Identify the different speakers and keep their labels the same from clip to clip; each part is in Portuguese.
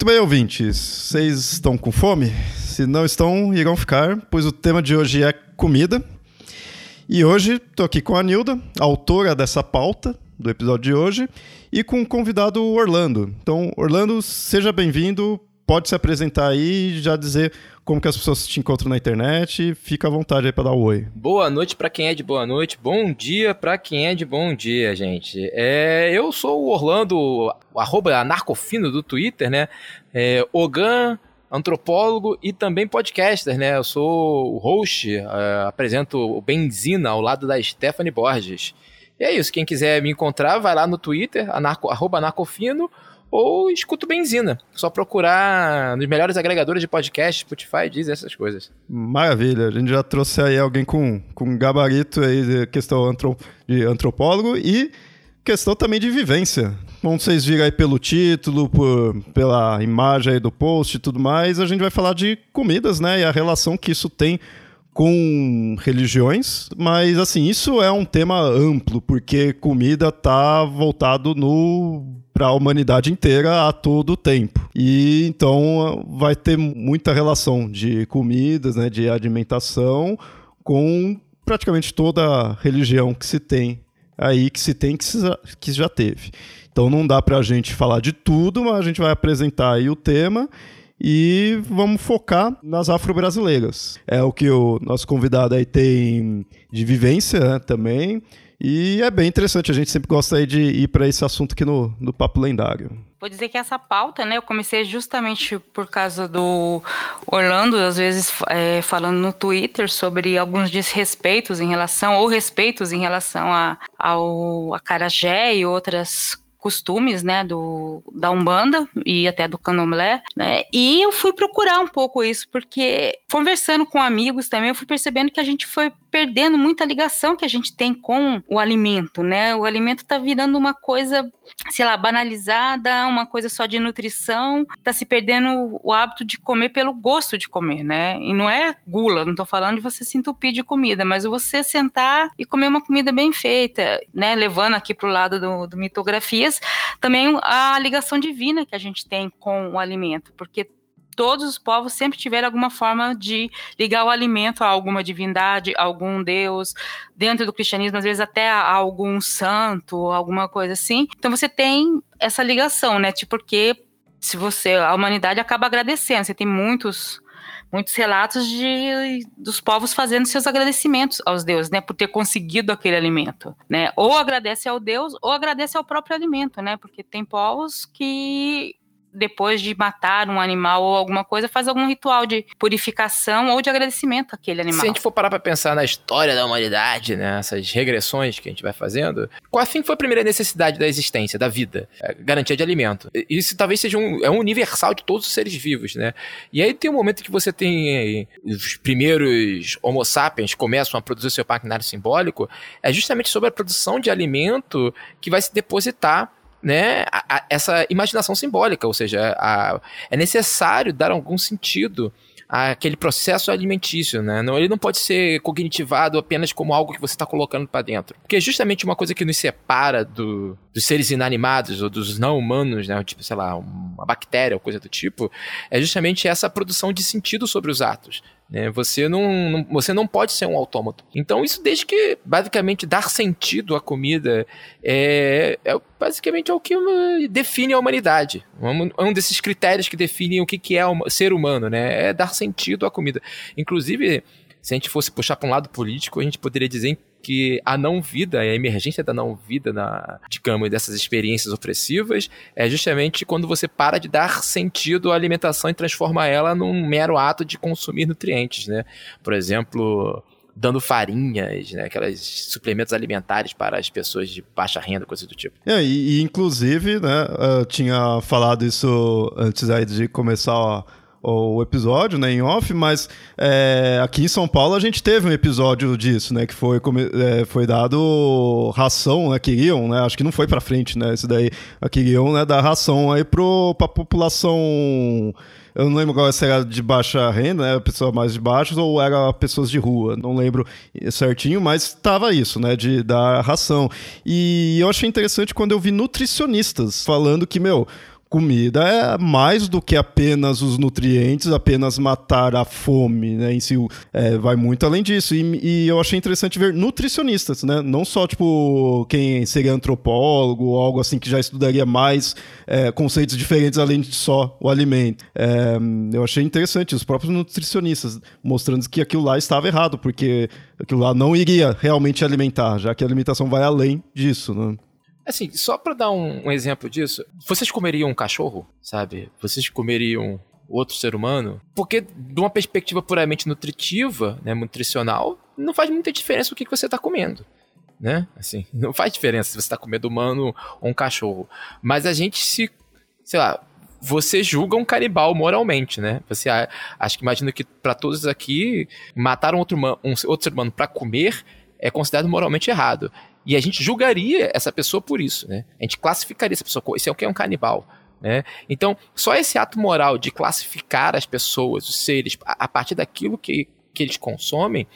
Speaker 1: Muito bem, ouvintes. Vocês estão com fome? Se não estão, irão ficar, pois o tema de hoje é comida. E hoje estou aqui com a Nilda, autora dessa pauta do episódio de hoje, e com o convidado Orlando. Então, Orlando, seja bem-vindo. Pode se apresentar aí e já dizer como que as pessoas te encontram na internet. Fica à vontade aí para dar um oi.
Speaker 2: Boa noite para quem é de boa noite, bom dia para quem é de bom dia, gente. É, eu sou o Orlando, arroba anarcofino do Twitter, né? É, Ogan, antropólogo e também podcaster, né? Eu sou o host, uh, apresento o Benzina ao lado da Stephanie Borges. E é isso, quem quiser me encontrar, vai lá no Twitter, anarco, arroba anarcofino, ou escuto Benzina. Só procurar nos melhores agregadores de podcast, Spotify, diz essas coisas.
Speaker 1: Maravilha. A gente já trouxe aí alguém com, com gabarito aí de questão de antropólogo e questão também de vivência. Como vocês viram aí pelo título, por, pela imagem aí do post e tudo mais, a gente vai falar de comidas, né? E a relação que isso tem com religiões, mas assim, isso é um tema amplo, porque comida tá voltado no para a humanidade inteira a todo tempo. E então vai ter muita relação de comidas, né, de alimentação com praticamente toda religião que se tem aí, que se tem, que, se, que já teve. Então não dá para a gente falar de tudo, mas a gente vai apresentar aí o tema e vamos focar nas afro-brasileiras. É o que o nosso convidado aí tem de vivência né, também. E é bem interessante, a gente sempre gosta de ir para esse assunto aqui no, no Papo Lendário.
Speaker 3: Vou dizer que essa pauta, né, eu comecei justamente por causa do Orlando, às vezes é, falando no Twitter sobre alguns desrespeitos em relação, ou respeitos em relação a, ao acarajé e outras costumes, né, do, da Umbanda e até do Candomblé, né, e eu fui procurar um pouco isso, porque conversando com amigos também, eu fui percebendo que a gente foi perdendo muita ligação que a gente tem com o alimento, né, o alimento tá virando uma coisa, sei lá, banalizada, uma coisa só de nutrição, tá se perdendo o hábito de comer pelo gosto de comer, né, e não é gula, não tô falando de você se entupir de comida, mas você sentar e comer uma comida bem feita, né, levando aqui pro lado do, do mitografia, também a ligação divina que a gente tem com o alimento, porque todos os povos sempre tiveram alguma forma de ligar o alimento a alguma divindade, a algum deus, dentro do cristianismo, às vezes até a algum santo, alguma coisa assim. Então você tem essa ligação, né? Tipo, porque se você, a humanidade acaba agradecendo, você tem muitos muitos relatos de dos povos fazendo seus agradecimentos aos deuses, né, por ter conseguido aquele alimento, né? Ou agradece ao deus ou agradece ao próprio alimento, né? Porque tem povos que depois de matar um animal ou alguma coisa, faz algum ritual de purificação ou de agradecimento àquele animal.
Speaker 2: Se a gente for parar para pensar na história da humanidade, né, essas regressões que a gente vai fazendo, qual assim foi a primeira necessidade da existência, da vida? É garantia de alimento. Isso talvez seja um, é um universal de todos os seres vivos, né? E aí tem um momento que você tem os primeiros homo sapiens começam a produzir o seu maquinário simbólico, é justamente sobre a produção de alimento que vai se depositar né, a, a, essa imaginação simbólica, ou seja, a, é necessário dar algum sentido àquele processo alimentício, né? Não, ele não pode ser cognitivado apenas como algo que você está colocando para dentro, porque é justamente uma coisa que nos separa do, dos seres inanimados ou dos não humanos, né? Tipo, sei lá, uma bactéria ou coisa do tipo, é justamente essa produção de sentido sobre os atos. Né? Você, não, não, você não pode ser um autômato. Então, isso desde que, basicamente, dar sentido à comida é, é basicamente é o que define a humanidade. Um, um desses critérios que definem o que, que é ser humano, né? É dar sentido à comida. Inclusive, se a gente fosse puxar para um lado político, a gente poderia dizer que a não-vida, a emergência da não-vida, na, digamos, dessas experiências opressivas, é justamente quando você para de dar sentido à alimentação e transforma ela num mero ato de consumir nutrientes, né? Por exemplo, dando farinhas, né, aqueles suplementos alimentares para as pessoas de baixa renda, coisa do tipo.
Speaker 1: É, e, e inclusive, né, eu tinha falado isso antes aí de começar o episódio, né, em off, mas é, aqui em São Paulo a gente teve um episódio disso, né, que foi, é, foi dado ração, né, queriam, né, acho que não foi para frente, né, isso daí, queriam, né, dar ração aí pro, pra população eu não lembro agora se era de baixa renda, né? Pessoa mais de baixo, ou era pessoas de rua. Não lembro certinho, mas estava isso, né? De dar ração. E eu achei interessante quando eu vi nutricionistas falando que, meu, comida é mais do que apenas os nutrientes, apenas matar a fome, né? Em si, é, vai muito além disso. E, e, eu achei interessante ver nutricionistas, né? Não só, tipo, quem seria antropólogo ou algo assim que já estudaria mais é, conceitos diferentes além de só o alimento. É, eu achei interessante os próprios nutricionistas mostrando que aquilo lá estava errado, porque aquilo lá não iria realmente alimentar, já que a alimentação vai além disso, né?
Speaker 2: Assim, só para dar um, um, exemplo disso, vocês comeriam um cachorro, sabe? Vocês comeriam outro ser humano? Porque, de uma perspectiva puramente nutritiva, né, nutricional, não faz muita diferença o que, que você está comendo. Né? Assim, não faz diferença se você está comendo humano ou um cachorro. Mas a gente se. Sei lá, você julga um canibal moralmente, né? Você acho que imagina que para todos aqui matar um outro, um outro ser humano para comer é considerado moralmente errado. E a gente julgaria essa pessoa por isso, né? A gente classificaria essa pessoa, esse é o que é um canibal. Né? Então, só esse ato moral de classificar as pessoas, os seres, a, a partir daquilo que, que eles consomem,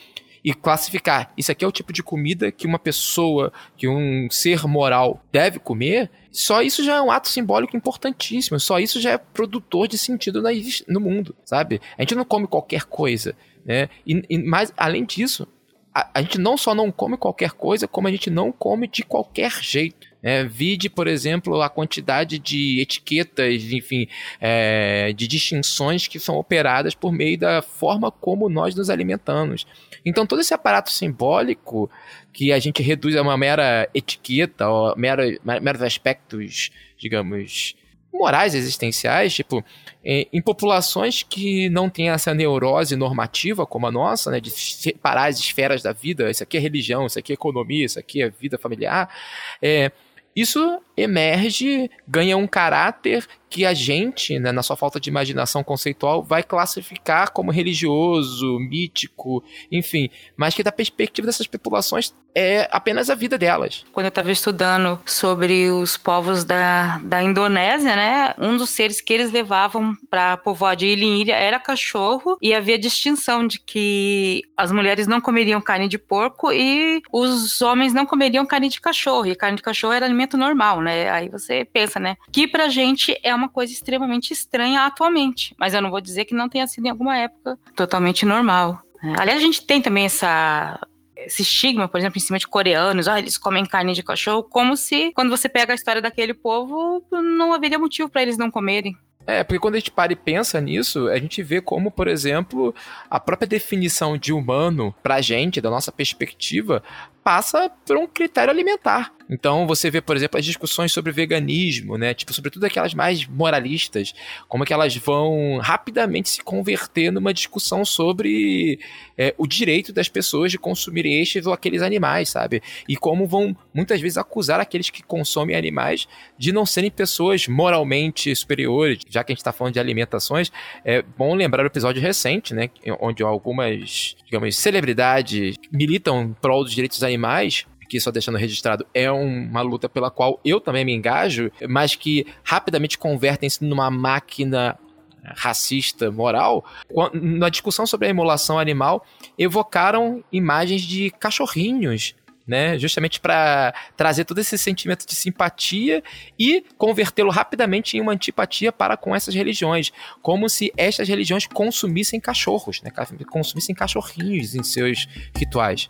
Speaker 2: e classificar isso aqui é o tipo de comida que uma pessoa, que um ser moral deve comer, só isso já é um ato simbólico importantíssimo. Só isso já é produtor de sentido no mundo, sabe? A gente não come qualquer coisa, né? E, e mas além disso, a, a, gente não só não come qualquer coisa, como a gente não come de qualquer jeito. É, vide, por exemplo, a quantidade de etiquetas, enfim, é, de distinções que são operadas por meio da forma como nós nos alimentamos. Então, todo esse aparato simbólico que a gente reduz a uma mera etiqueta, ou mera, meros aspectos, digamos, morais existenciais, tipo, em, em, populações que não têm essa neurose normativa como a nossa, né, de separar as esferas da vida, isso aqui é religião, isso aqui é economia, isso aqui é vida familiar, é, isso emerge, ganha um caráter que a gente, né, na sua falta de imaginação conceitual, vai classificar como religioso, mítico, enfim, mas que da perspectiva dessas populações é apenas a vida delas.
Speaker 3: Quando eu estava estudando sobre os povos da, da Indonésia, né, um dos seres que eles levavam para povoar de ilha em ilha era cachorro e havia distinção de que as mulheres não comeriam carne de porco e os homens não comeriam carne de cachorro e carne de cachorro era alimento normal, né? Aí você pensa, né, que pra gente é uma coisa extremamente estranha atualmente, mas eu não vou dizer que não tenha sido em alguma época totalmente normal. Aliás, a gente tem também essa esse estigma, por exemplo, em cima de coreanos, ah, eles comem carne de cachorro, como se quando você pega a história daquele povo, não haveria motivo para eles não comerem.
Speaker 2: É, porque quando a gente para e pensa nisso, a gente vê como, por exemplo, a própria definição de humano pra gente, da nossa perspectiva, passa por um critério alimentar. Então você vê, por exemplo, as discussões sobre veganismo, né? Tipo, sobretudo aquelas mais moralistas, como é que elas vão rapidamente se converter numa discussão sobre é, o direito das pessoas de consumirem estes ou aqueles animais, sabe? E como vão muitas vezes acusar aqueles que consomem animais de não serem pessoas moralmente superiores. Já que a gente está falando de alimentações, é bom lembrar o episódio recente, né? Onde algumas, digamos, celebridades militam em prol dos direitos animais que só deixando registrado é uma luta pela qual eu também me engajo, mas que rapidamente convertem-se numa máquina racista moral, na discussão sobre a emulação animal, evocaram imagens de cachorrinhos né? Justamente para trazer todo esse sentimento de simpatia e convertê-lo rapidamente em uma antipatia para com essas religiões, como se estas religiões consumissem cachorros, né? Consumissem cachorrinhos em seus rituais.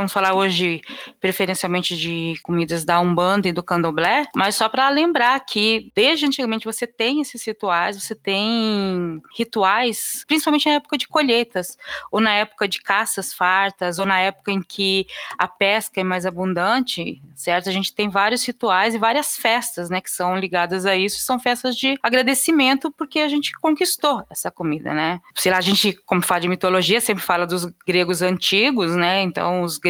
Speaker 3: Vamos falar hoje preferencialmente de comidas da Umbanda e do Candomblé, mas só para lembrar que desde antigamente você tem esses rituais, você tem rituais, principalmente na época de colheitas, ou na época de caças fartas, ou na época em que a pesca é mais abundante, certo? A gente tem vários rituais e várias festas, né, que são ligadas a isso, são festas de agradecimento porque a gente conquistou essa comida, né? Sei lá, a gente, como fala de mitologia, sempre fala dos gregos antigos, né? Então, os gregos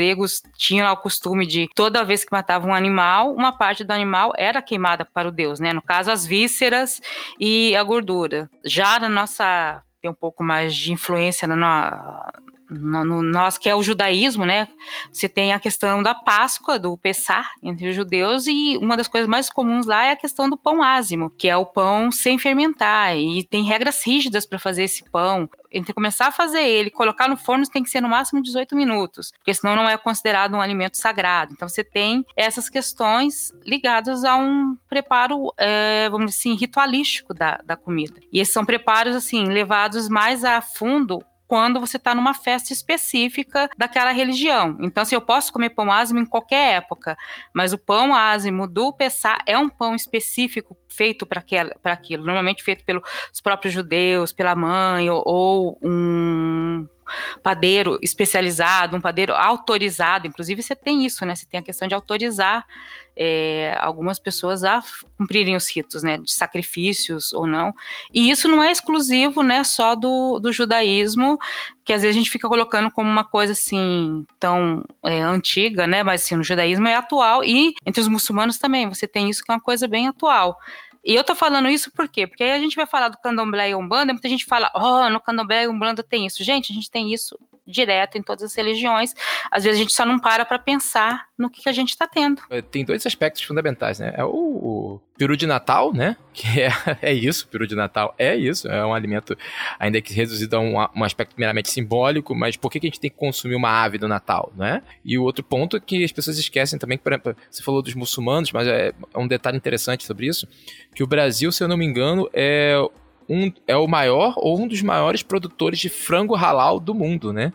Speaker 3: tinham o costume de toda vez que matavam um animal, uma parte do animal era queimada para o deus, né? No caso, as vísceras e a gordura. Já na nossa tem um pouco mais de influência na, no, no, nós que é o judaísmo, né? Você tem a questão da Páscoa, do Pessar entre os judeus e uma das coisas mais comuns lá é a questão do pão ázimo, que é o pão sem fermentar e tem regras rígidas para fazer esse pão. Entre começar a fazer ele, colocar no forno tem que ser no máximo 18 minutos, porque senão não é considerado um alimento sagrado. Então você tem essas questões ligadas a um preparo, é, vamos dizer assim, ritualístico da, da comida. E esses são preparos assim levados mais a fundo quando você está numa festa específica daquela religião. Então, assim, eu posso comer pão ázimo em qualquer época, mas o pão ázimo do Pessá é um pão específico feito para aquilo, normalmente feito pelos próprios judeus, pela mãe, ou, ou um padeiro especializado, um padeiro autorizado. Inclusive, você tem isso, né? Você tem a questão de autorizar é, algumas pessoas a cumprirem os ritos, né? De sacrifícios ou não. E isso não é exclusivo, né? Só do, do judaísmo, que às vezes a gente fica colocando como uma coisa assim tão é, antiga, né? Mas assim, no judaísmo é atual e entre os muçulmanos também. Você tem isso que é uma coisa bem atual. E eu tô falando isso por quê? Porque aí a gente vai falar do candomblé e umbanda, muita gente fala, oh, no candomblé e umbanda tem isso. Gente, a gente tem isso direto em todas as religiões. Às vezes a gente só não para para pensar no que, que a gente está tendo.
Speaker 2: É, tem dois aspectos fundamentais, né? É o, o, peru de Natal, né? Que é, é isso, peru de Natal é isso, é um alimento ainda que reduzido a um, um aspecto meramente simbólico, mas por que, que a gente tem que consumir uma ave do Natal, né? E o outro ponto é que as pessoas esquecem também, que, por exemplo, você falou dos muçulmanos, mas é, é um detalhe interessante sobre isso, que o Brasil, se eu não me engano, é um, é o maior ou um dos maiores produtores de frango halal do mundo, né?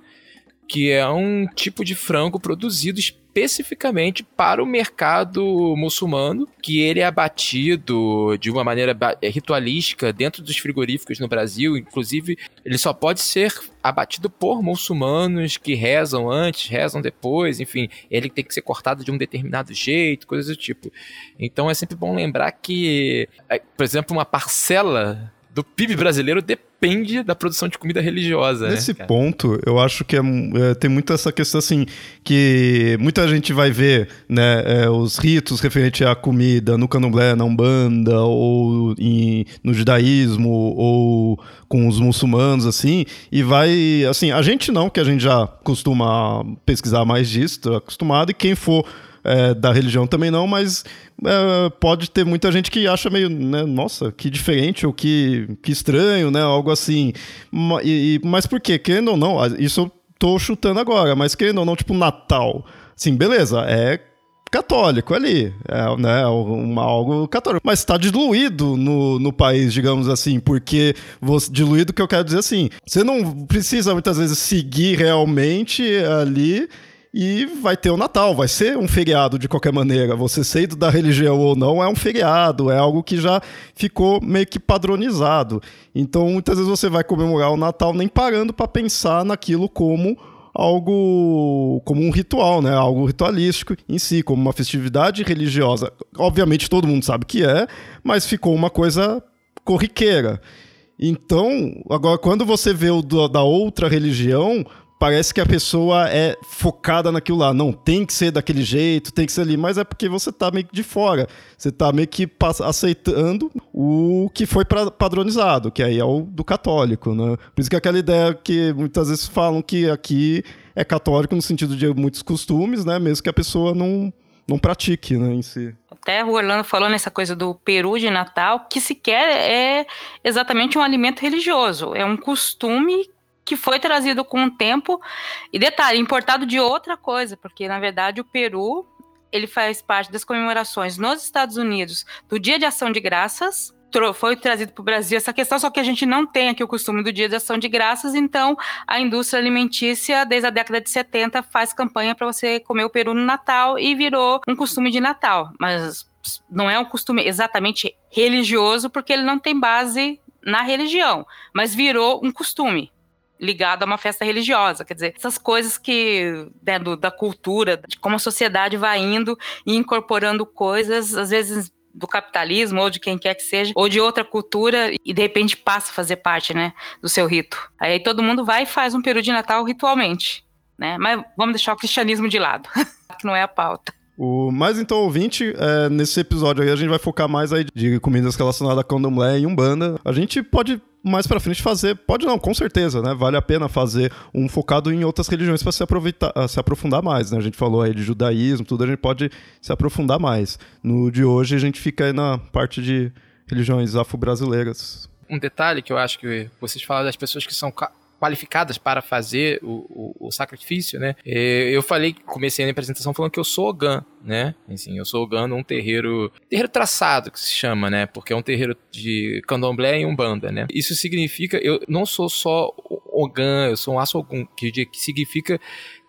Speaker 2: Que é um tipo de frango produzido especificamente para o mercado muçulmano, que ele é abatido de uma maneira é, ritualística dentro dos frigoríficos no Brasil. Inclusive, ele só pode ser abatido por muçulmanos que rezam antes, rezam depois, enfim, ele tem que ser cortado de um determinado jeito, coisas do tipo. Então é sempre bom lembrar que, é, por exemplo, uma parcela do PIB brasileiro depende da produção de comida religiosa.
Speaker 1: Nesse
Speaker 2: né,
Speaker 1: ponto, eu acho que é, é, tem muito essa questão assim, que muita gente vai ver né, é, os ritos referentes à comida no candomblé, na umbanda, ou em, no judaísmo, ou com os muçulmanos, assim, e vai, assim, a gente não, que a gente já costuma pesquisar mais disso, tá acostumado, e quem for é, da religião também não, mas é, pode ter muita gente que acha meio, né, nossa, que diferente ou que, que estranho, né, algo assim. E, mas por quê? Querendo ou não, isso eu tô chutando agora, mas querendo ou não, tipo, Natal. Sim, beleza, é católico ali, é né, uma, algo católico, mas está diluído no, no país, digamos assim, porque você, diluído que eu quero dizer assim, você não precisa muitas vezes seguir realmente ali e vai ter o Natal, vai ser um feriado de qualquer maneira. Você sendo da religião ou não, é um feriado, é algo que já ficou meio que padronizado. Então, muitas vezes você vai comemorar o Natal nem parando para pensar naquilo como algo como um ritual, né? Algo ritualístico em si, como uma festividade religiosa. Obviamente todo mundo sabe que é, mas ficou uma coisa corriqueira. Então, agora quando você vê o da outra religião, parece que a pessoa é focada naquilo lá. Não, tem que ser daquele jeito, tem que ser ali. Mas é porque você tá meio que de fora. Você tá meio que aceitando o que foi padronizado, que aí é o do católico, né? Por isso que aquela ideia que muitas vezes falam que aqui é católico no sentido de muitos costumes, né? Mesmo que a pessoa não não pratique, né, em si.
Speaker 3: Até o Orlando falou nessa coisa do peru de Natal, que sequer é exatamente um alimento religioso, é um costume que foi trazido com o tempo. E detalhe, importado de outra coisa, porque na verdade o Peru ele faz parte das comemorações nos Estados Unidos do Dia de Ação de Graças, foi trazido para o Brasil essa questão, só que a gente não tem aqui o costume do dia de ação de graças, então a indústria alimentícia, desde a década de 70, faz campanha para você comer o peru no Natal e virou um costume de Natal. Mas não é um costume exatamente religioso, porque ele não tem base na religião, mas virou um costume ligado a uma festa religiosa. Quer dizer, essas coisas que, né, do, da cultura, de como a sociedade vai indo e incorporando coisas, às vezes do capitalismo ou de quem quer que seja, ou de outra cultura e de repente passa a fazer parte, né, do seu rito. Aí todo mundo vai e faz um peru de Natal ritualmente, né? Mas vamos deixar o cristianismo de lado, que não é a pauta.
Speaker 1: O, mas então, ouvinte, é, nesse episódio aí a gente vai focar mais aí de comidas relacionadas a candomblé e umbanda. A gente pode mais para frente fazer, pode não, com certeza, né? Vale a pena fazer um focado em outras religiões para se aproveitar, se aprofundar mais, né? A gente falou aí de judaísmo, tudo, a gente pode se aprofundar mais. No de hoje a gente fica aí na parte de religiões afro-brasileiras.
Speaker 2: Um detalhe que eu acho que vocês falaram das pessoas que são qualificadas para fazer o, o, o, sacrifício, né? Eu falei, comecei a apresentação falando que eu sou Ogã, né? Assim, eu sou Ogã num terreiro, terreiro traçado que se chama, né? Porque é um terreiro de candomblé e umbanda, né? Isso significa, eu não sou só Ogã, eu sou um Assogum, que, que significa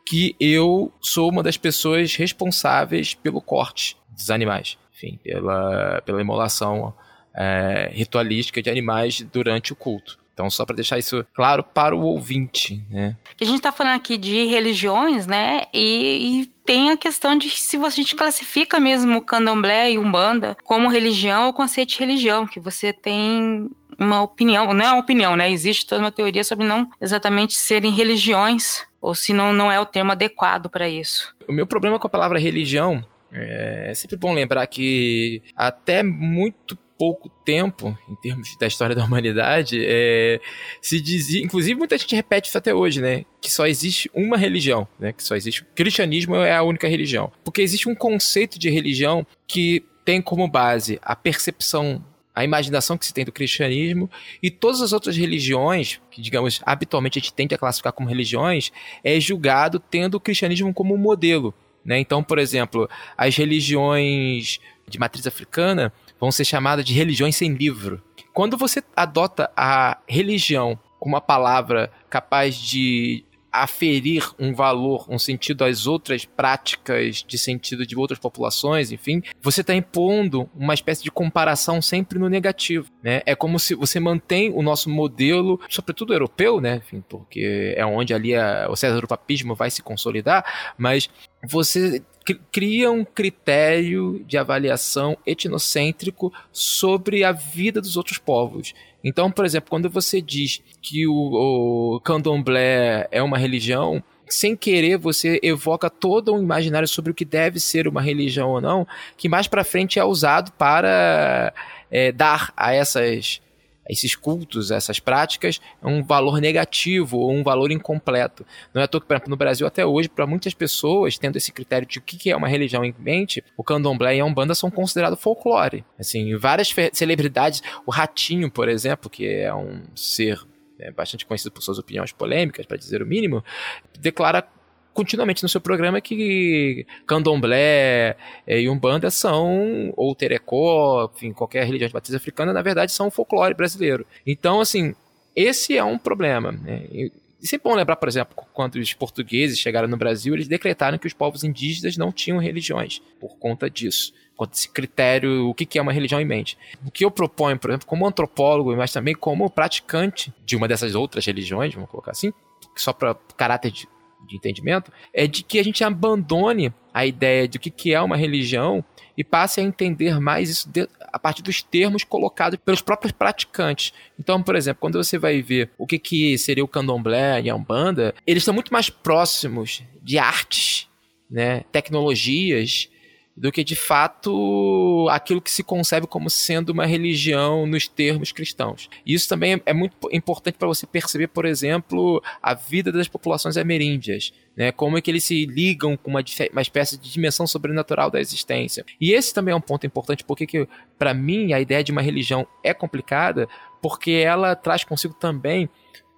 Speaker 2: que eu sou uma das pessoas responsáveis pelo corte dos animais, enfim, pela, pela imolação é, ritualística de animais durante o culto. Então, só para deixar isso claro para o ouvinte, né?
Speaker 3: A gente está falando aqui de religiões, né? E, e, tem a questão de se a gente classifica mesmo o candomblé e umbanda como religião ou conceito de religião, que você tem uma opinião, não é uma opinião, né? Existe toda uma teoria sobre não exatamente serem religiões, ou se não, não é o termo adequado para isso.
Speaker 2: O meu problema com a palavra religião é sempre bom lembrar que até muito pouco tempo, em termos da história da humanidade, é, se dizia, inclusive muita gente repete isso até hoje, né? Que só existe uma religião, né? Que só existe. O cristianismo é a única religião. Porque existe um conceito de religião que tem como base a percepção a imaginação que se tem do cristianismo e todas as outras religiões, que digamos habitualmente a gente tende a classificar como religiões, é julgado tendo o cristianismo como modelo. Né? Então, por exemplo, as religiões de matriz africana vão ser chamadas de religiões sem livro. Quando você adota a religião como uma palavra capaz de aferir um valor, um sentido às outras práticas de sentido de outras populações, enfim, você está impondo uma espécie de comparação sempre no negativo, né? É como se você mantém o nosso modelo, sobretudo europeu, né? Enfim, porque é onde ali a, o César Papismo vai se consolidar, mas você cria um critério de avaliação etnocêntrico sobre a vida dos outros povos. Então, por exemplo, quando você diz que o, o candomblé é uma religião, sem querer você evoca todo um imaginário sobre o que deve ser uma religião ou não, que mais para frente é usado para é, dar a essas esses cultos, essas práticas, é um valor negativo ou um valor incompleto. Não é à toa que, por exemplo, no Brasil até hoje, para muitas pessoas, tendo esse critério de o que é uma religião em mente, o candomblé e a umbanda são considerados folclore. Assim, várias celebridades, o Ratinho, por exemplo, que é um ser é, bastante conhecido por suas opiniões polêmicas, para dizer o mínimo, declara continuamente no seu programa que candomblé eh, e umbanda são, ou terecó, enfim, qualquer religião de matriz africana, na verdade são folclore brasileiro. Então, assim, esse é um problema. Né? E sempre bom lembrar, por exemplo, quando os portugueses chegaram no Brasil, eles decretaram que os povos indígenas não tinham religiões, por conta disso quanto esse critério, o que é uma religião em mente. O que eu proponho, por exemplo, como antropólogo, mas também como praticante de uma dessas outras religiões, vamos colocar assim, só para caráter de de entendimento, é de que a gente abandone a ideia de o que é uma religião e passe a entender mais isso a partir dos termos colocados pelos próprios praticantes. Então, por exemplo, quando você vai ver o que, que seria o candomblé e a umbanda, eles estão muito mais próximos de artes, né, tecnologias, do que de fato aquilo que se concebe como sendo uma religião nos termos cristãos. Isso também é muito importante para você perceber, por exemplo, a vida das populações ameríndias. Né, como é que eles se ligam com uma, uma espécie de dimensão sobrenatural da existência. E esse também é um ponto importante, porque para mim a ideia de uma religião é complicada, porque ela traz consigo também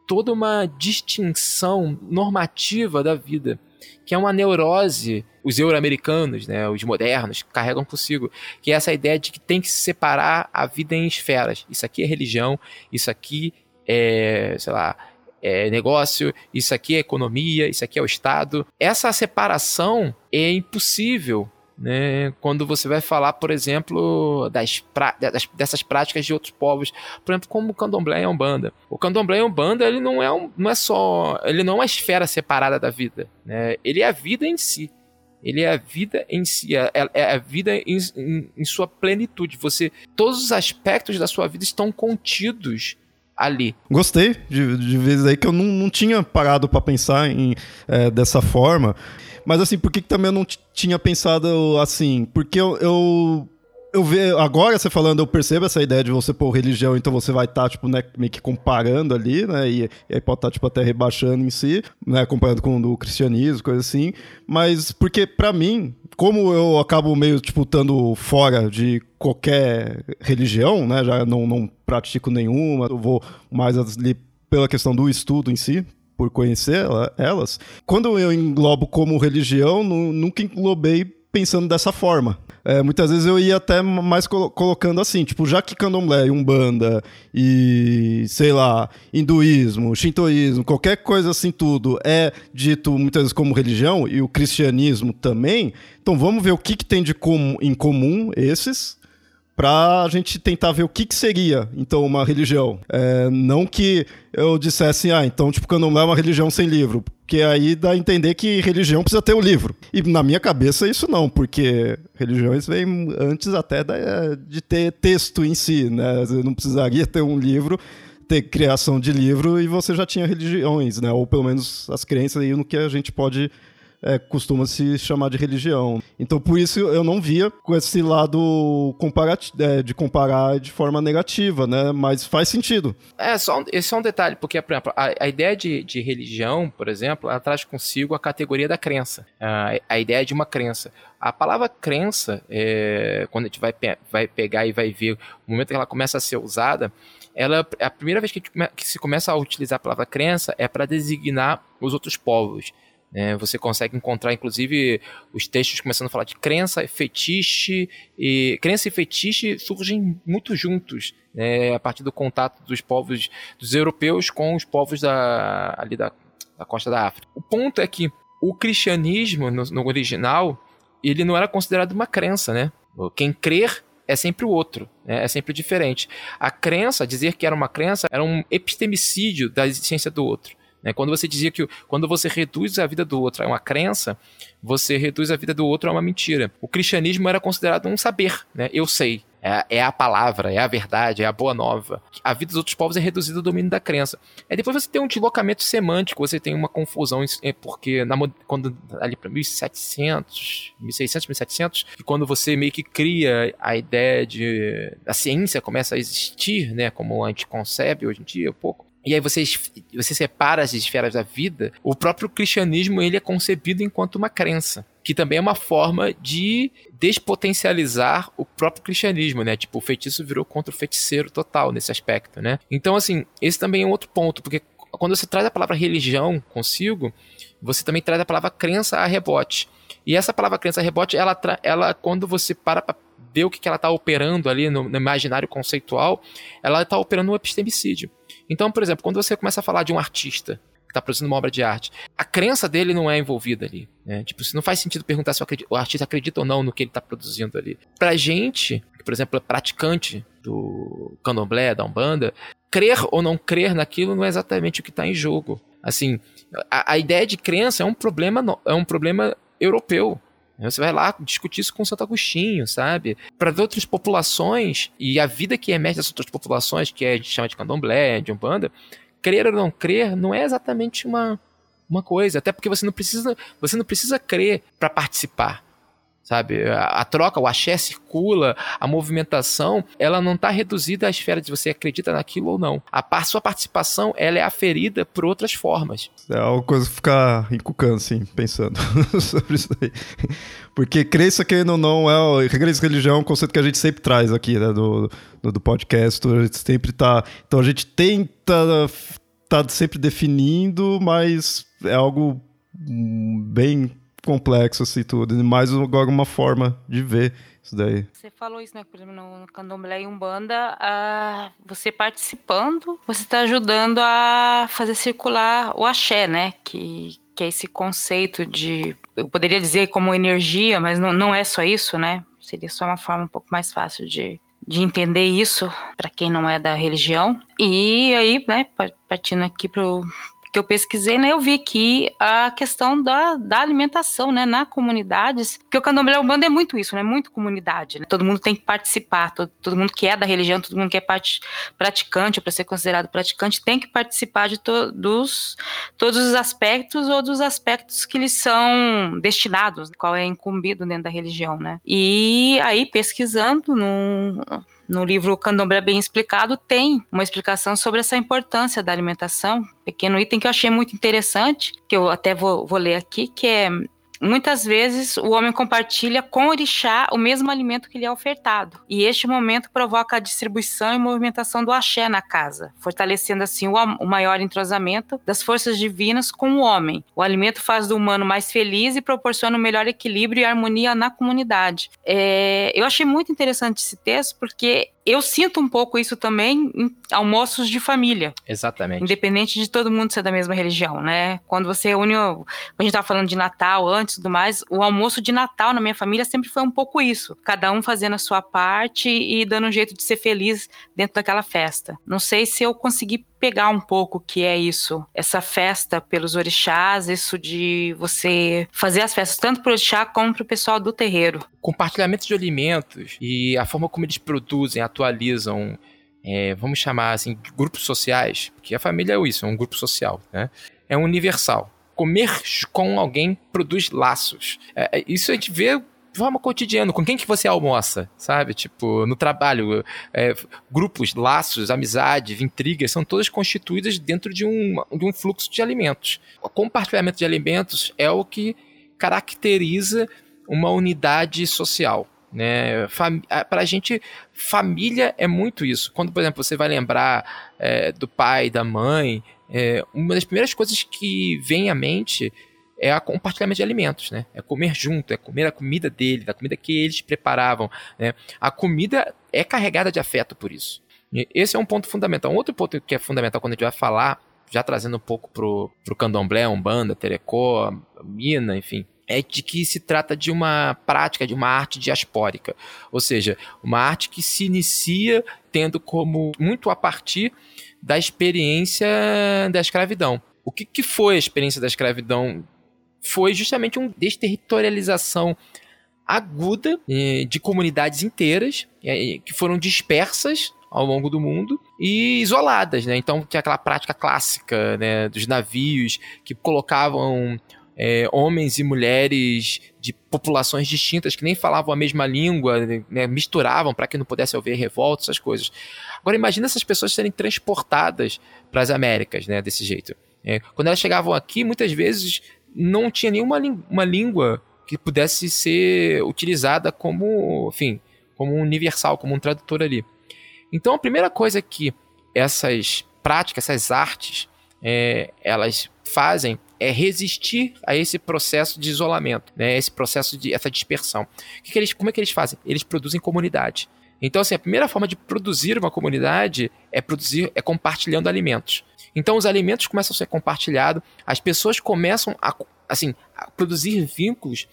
Speaker 2: toda uma distinção normativa da vida, que é uma neurose os euro-americanos, né, os modernos, carregam consigo, que é essa ideia de que tem que separar a vida em esferas. Isso aqui é religião, isso aqui é, sei lá, é negócio, isso aqui é economia, isso aqui é o Estado. Essa separação é impossível né? Quando você vai falar, por exemplo, das, dessas práticas de outros povos, por exemplo, como o candomblé e a umbanda. O candomblé e a umbanda, ele não é, um, não é só, ele não é uma esfera separada da vida, né? Ele é a vida em si. Ele é a vida em si, é, é, é a vida em, em, em sua plenitude. Você, todos os aspectos da sua vida estão contidos ali.
Speaker 1: Gostei de, de vezes aí que eu não, não tinha parado para pensar em, é, dessa forma. Mas assim, por que, que também eu não tinha pensado assim? Porque eu, eu eu vejo, agora você falando, eu percebo essa ideia de você pôr religião, então você vai estar, tá, tipo, né, meio que comparando ali, né, e, e aí pode estar, tá, tipo, até rebaixando em si, né, comparando com o cristianismo, coisa assim, mas porque, para mim, como eu acabo meio, tipo, estando fora de qualquer religião, né, já não, não pratico nenhuma, eu vou mais ali pela questão do estudo em si, por conhecer elas, quando eu englobo como religião, nunca englobei pensando dessa forma. É, muitas vezes eu ia até mais colo colocando assim, tipo, já que candomblé, umbanda e, sei lá, hinduísmo, shintoísmo, qualquer coisa assim tudo é dito muitas vezes como religião e o cristianismo também, então vamos ver o que, que tem de com em comum esses para a gente tentar ver o que, que seria, então, uma religião. É, não que eu dissesse, ah, então, tipo, candomblé é uma religião sem livro, porque aí dá a entender que religião precisa ter um livro. E na minha cabeça isso não, porque religiões vêm antes até de ter texto em si, né? Você não precisaria ter um livro ter criação de livro e você já tinha religiões, né? Ou pelo menos as crenças aí no que a gente pode é, costuma se chamar de religião. Então, por isso eu não via com esse lado é, de comparar de forma negativa, né? Mas faz sentido.
Speaker 2: É, só, esse é um detalhe, porque, por exemplo, a, a ideia de, de, religião, por exemplo, ela traz consigo a categoria da crença, a, a ideia de uma crença. A palavra crença, é, quando a gente vai, pe vai pegar e vai ver o momento que ela começa a ser usada, ela, a primeira vez que, que se começa a utilizar a palavra crença é para designar os outros povos. É, você consegue encontrar, inclusive, os textos começando a falar de crença fetiche, e crença e fetiche surgem muito juntos, né, a partir do contato dos povos, dos europeus com os povos da, ali da, da costa da África. O ponto é que o cristianismo, no, no original, ele não era considerado uma crença, né? Quem crer é sempre o outro, né? é sempre diferente. A crença, dizer que era uma crença, era um epistemicídio da existência do outro. Né? Quando você dizia que quando você reduz a vida do outro a uma crença, você reduz a vida do outro a uma mentira. O cristianismo era considerado um saber, né? Eu sei. É, é, a palavra, é a verdade, é a boa nova. A vida dos outros povos é reduzida ao domínio da crença. Aí depois você tem um deslocamento semântico, você tem uma confusão, é porque na, quando ali para 1700, 1600, 1700, e quando você meio que cria a ideia de a ciência começa a existir, né, como a gente concebe hoje em dia, pouco, e aí você, você separa as esferas da vida, o próprio cristianismo ele é concebido enquanto uma crença, que também é uma forma de despotencializar o próprio cristianismo, né? Tipo, o feitiço virou contra o feiticeiro total nesse aspecto, né? Então, assim, esse também é um outro ponto, porque quando você traz a palavra religião consigo, você também traz a palavra crença a rebote. E essa palavra crença a rebote, ela, ela quando você para para ver o que, que ela está operando ali no, no imaginário conceitual, ela está operando um epistemicídio. Então, por exemplo, quando você começa a falar de um artista que está produzindo uma obra de arte, a crença dele não é envolvida ali. Né? Tipo, não faz sentido perguntar se o artista acredita ou não no que ele está produzindo ali. Pra gente, que, por exemplo, é praticante do candomblé, da umbanda, crer ou não crer naquilo não é exatamente o que está em jogo. Assim, a, a, ideia de crença é um problema, é um problema europeu. Você vai lá discutir isso com Santo Agostinho, sabe? Para outras populações, e a vida que emerge dessas outras populações, que a gente chama de candomblé, de umbanda, crer ou não crer não é exatamente uma, uma coisa. Até porque você não precisa, você não precisa crer para participar sabe? A, a, troca, o axé circula, a movimentação, ela não está reduzida à esfera de você acredita naquilo ou não. A sua participação, ela é aferida por outras formas.
Speaker 1: É uma coisa ficar encucando, assim, pensando sobre isso aí. Porque crença, querendo ou não, é, crença religião é um conceito que a gente sempre traz aqui, né, do, do, do podcast, a gente sempre tá... Então a gente tenta tá sempre definindo, mas é algo bem complexo assim tudo, mais agora uma forma de ver isso daí.
Speaker 3: Você falou isso, né? Por exemplo, no Candomblé e Umbanda, a, você participando, você está ajudando a fazer circular o axé, né? Que, que é esse conceito de, eu poderia dizer como energia, mas não, não é só isso, né? Seria só uma forma um pouco mais fácil de, de entender isso para quem não é da religião. E aí, né, partindo aqui pro que eu pesquisei, né, eu vi que a questão da, da alimentação, né, na comunidades, porque o candomblé umbanda é muito isso, né, muito comunidade, né? todo mundo tem que participar, todo, todo mundo que é da religião, todo mundo que é part, praticante, para ser considerado praticante, tem que participar de to, dos, todos os aspectos ou dos aspectos que lhes são destinados, qual é incumbido dentro da religião, né. E aí, pesquisando num no livro Candomblé Bem Explicado, tem uma explicação sobre essa importância da alimentação. Pequeno item que eu achei muito interessante, que eu até vou, vou ler aqui, que é Muitas vezes o homem compartilha com o orixá o mesmo alimento que lhe é ofertado, e este momento provoca a distribuição e movimentação do axé na casa, fortalecendo assim o, o maior entrosamento das forças divinas com o homem. O alimento faz do humano mais feliz e proporciona um melhor equilíbrio e harmonia na comunidade. É, eu achei muito interessante esse texto porque eu sinto um pouco isso também em almoços de família.
Speaker 2: Exatamente.
Speaker 3: Independente de todo mundo ser da mesma religião, né? Quando você une. A gente estava falando de Natal antes e tudo mais, o almoço de Natal na minha família sempre foi um pouco isso. Cada um fazendo a sua parte e dando um jeito de ser feliz dentro daquela festa. Não sei se eu consegui pegar um pouco o que é isso, essa festa pelos orixás, isso de você fazer as festas tanto para o orixá como para o pessoal do terreiro.
Speaker 2: Compartilhamento de alimentos e a forma como eles produzem, atualizam, é, vamos chamar assim, grupos sociais, porque a família é isso, é um grupo social, né? É universal. Comer com alguém produz laços. É, é isso a gente vê forma cotidiana, com quem que você almoça, sabe? Tipo, no trabalho, é, grupos, laços, amizade, intrigas, são todas constituídas dentro de um, de um fluxo de alimentos. O compartilhamento de alimentos é o que caracteriza uma unidade social. Né? Para a gente, família é muito isso. Quando, por exemplo, você vai lembrar é, do pai, da mãe, é, uma das primeiras coisas que vem à mente é a compartilhamento de alimentos, né? É comer junto, é comer a comida dele, da comida que eles preparavam, né? A comida é carregada de afeto por isso. E esse é um ponto fundamental. Um outro ponto que é fundamental quando a gente vai falar, já trazendo um pouco pro, pro candomblé, umbanda, terecó, mina, enfim, é de que se trata de uma prática, de uma arte diaspórica. Ou seja, uma arte que se inicia tendo como muito a partir da experiência da escravidão. O que, que foi a experiência da escravidão foi justamente uma desterritorialização aguda eh, de comunidades inteiras eh, que foram dispersas ao longo do mundo e isoladas, né? Então tinha aquela prática clássica, né, dos navios que colocavam é, homens e mulheres de populações distintas que nem falavam a mesma língua, né, misturavam para que não pudesse haver revolta, essas coisas. Agora imagina essas pessoas serem transportadas para as Américas, né, desse jeito. É, quando elas chegavam aqui, muitas vezes não tinha nenhuma uma língua que pudesse ser utilizada como, enfim, como universal, como um tradutor ali. Então a primeira coisa que essas práticas, essas artes, é, elas fazem é resistir a esse processo de isolamento, né? Esse processo de essa dispersão. Que que eles, como é que eles fazem? Eles produzem comunidade. Então, assim, a primeira forma de produzir uma comunidade é produzir, é compartilhando alimentos. Então os alimentos começam a ser compartilhados, as pessoas começam a, assim, a produzir vínculos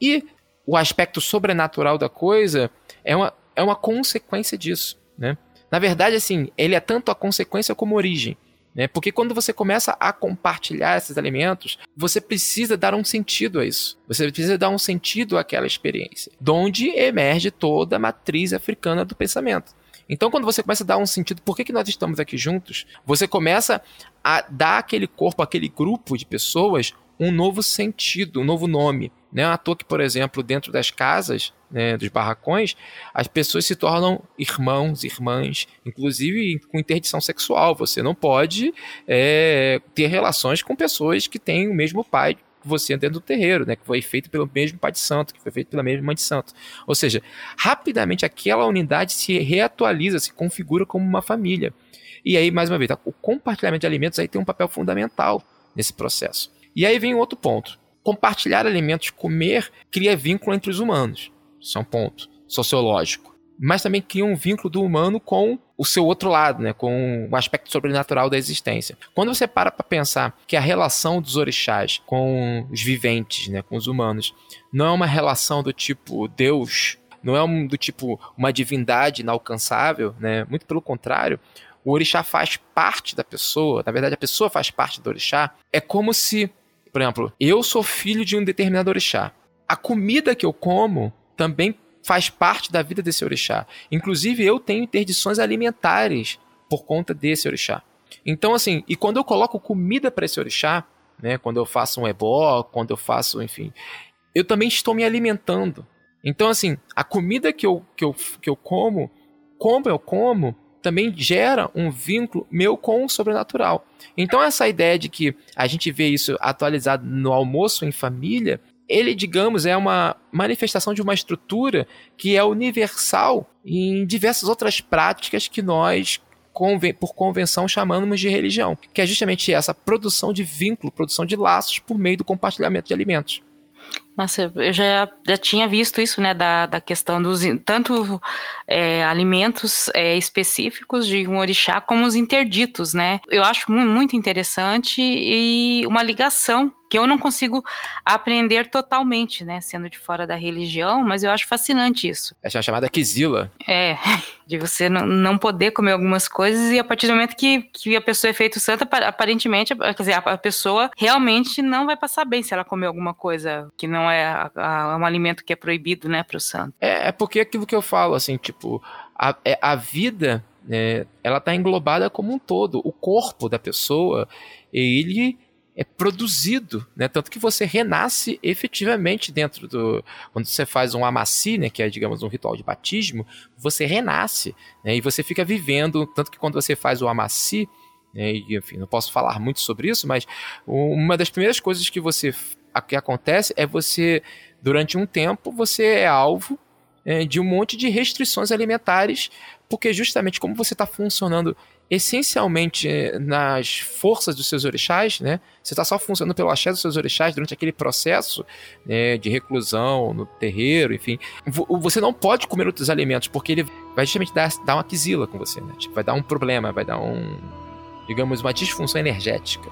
Speaker 2: e o aspecto sobrenatural da coisa é uma, é uma consequência disso, né? Na verdade, assim, ele é tanto a consequência como a origem. Né? Porque quando você começa a compartilhar esses alimentos, você precisa dar um sentido a isso. Você precisa dar um sentido àquela experiência, donde emerge toda a matriz africana do pensamento. Então, quando você começa a dar um sentido, por que, que nós estamos aqui juntos? Você começa a dar aquele corpo, aquele grupo de pessoas, um novo sentido, um novo nome. Não é à toa que, por exemplo, dentro das casas, né, dos barracões, as pessoas se tornam irmãos, irmãs, inclusive com interdição sexual. Você não pode é, ter relações com pessoas que têm o mesmo pai você dentro do terreiro, né? Que foi feito pelo mesmo pai de santo, que foi feito pela mesma mãe de santo. Ou seja, rapidamente aquela unidade se reatualiza, se configura como uma família. E aí, mais uma vez, tá? o compartilhamento de alimentos aí tem um papel fundamental nesse processo. E aí vem outro ponto. Compartilhar alimentos, comer, cria vínculo entre os humanos. Isso é um ponto sociológico. Mas também cria um vínculo do humano com o seu outro lado, né, com o aspecto sobrenatural da existência. Quando você para para pensar que a relação dos orixás com os viventes, né, com os humanos, não é uma relação do tipo Deus, não é um, do tipo uma divindade inalcançável, né, muito pelo contrário, o orixá faz parte da pessoa, na verdade a pessoa faz parte do orixá, é como se, por exemplo, eu sou filho de um determinado orixá. A comida que eu como também faz parte da vida desse orixá. Inclusive, eu tenho interdições alimentares por conta desse orixá. Então, assim, e quando eu coloco comida para esse orixá, né, quando eu faço um ebó, quando eu faço, enfim, eu também estou me alimentando. Então, assim, a comida que eu, que eu, que eu como, como eu como, também gera um vínculo meu com o sobrenatural. Então, essa ideia de que a gente vê isso atualizado no almoço em família ele, digamos, é uma manifestação de uma estrutura que é universal em diversas outras práticas que nós por convenção chamamos de religião, que é justamente essa produção de vínculo, produção de laços por meio do compartilhamento de alimentos.
Speaker 3: Nossa, eu já, já tinha visto isso, né, da, da questão dos tanto é, alimentos é, específicos de um orixá como os interditos, né? Eu acho muito interessante e uma ligação que eu não consigo aprender totalmente, né, sendo de fora da religião, mas eu acho fascinante isso.
Speaker 2: Essa é chamada quizila.
Speaker 3: É, de você não poder comer algumas coisas e a partir do momento que, que a pessoa é feito santa, aparentemente, quer dizer, a pessoa realmente não vai passar bem se ela comer alguma coisa que não é a, a, um alimento que é proibido, né, para o santo.
Speaker 2: É, é porque aquilo que eu falo, assim, tipo, a, é, a vida, é, ela está englobada como um todo. O corpo da pessoa, ele é produzido, né? Tanto que você renasce efetivamente dentro do. Quando você faz um amaci, né? Que é, digamos, um ritual de batismo, você renasce, né? E você fica vivendo. Tanto que quando você faz o amaci, né, e, enfim, não posso falar muito sobre isso, mas uma das primeiras coisas que você que acontece é você, durante um tempo, você é alvo é, de um monte de restrições alimentares, porque justamente como você está funcionando essencialmente é, nas forças dos seus orixás, né? Você está só funcionando pelo axé dos seus orixás durante aquele processo né, de reclusão no terreiro, enfim. Você não pode comer outros alimentos, porque ele vai justamente dar, dar uma quisila com você, né? Tipo, vai dar um problema, vai dar um, digamos, uma disfunção energética.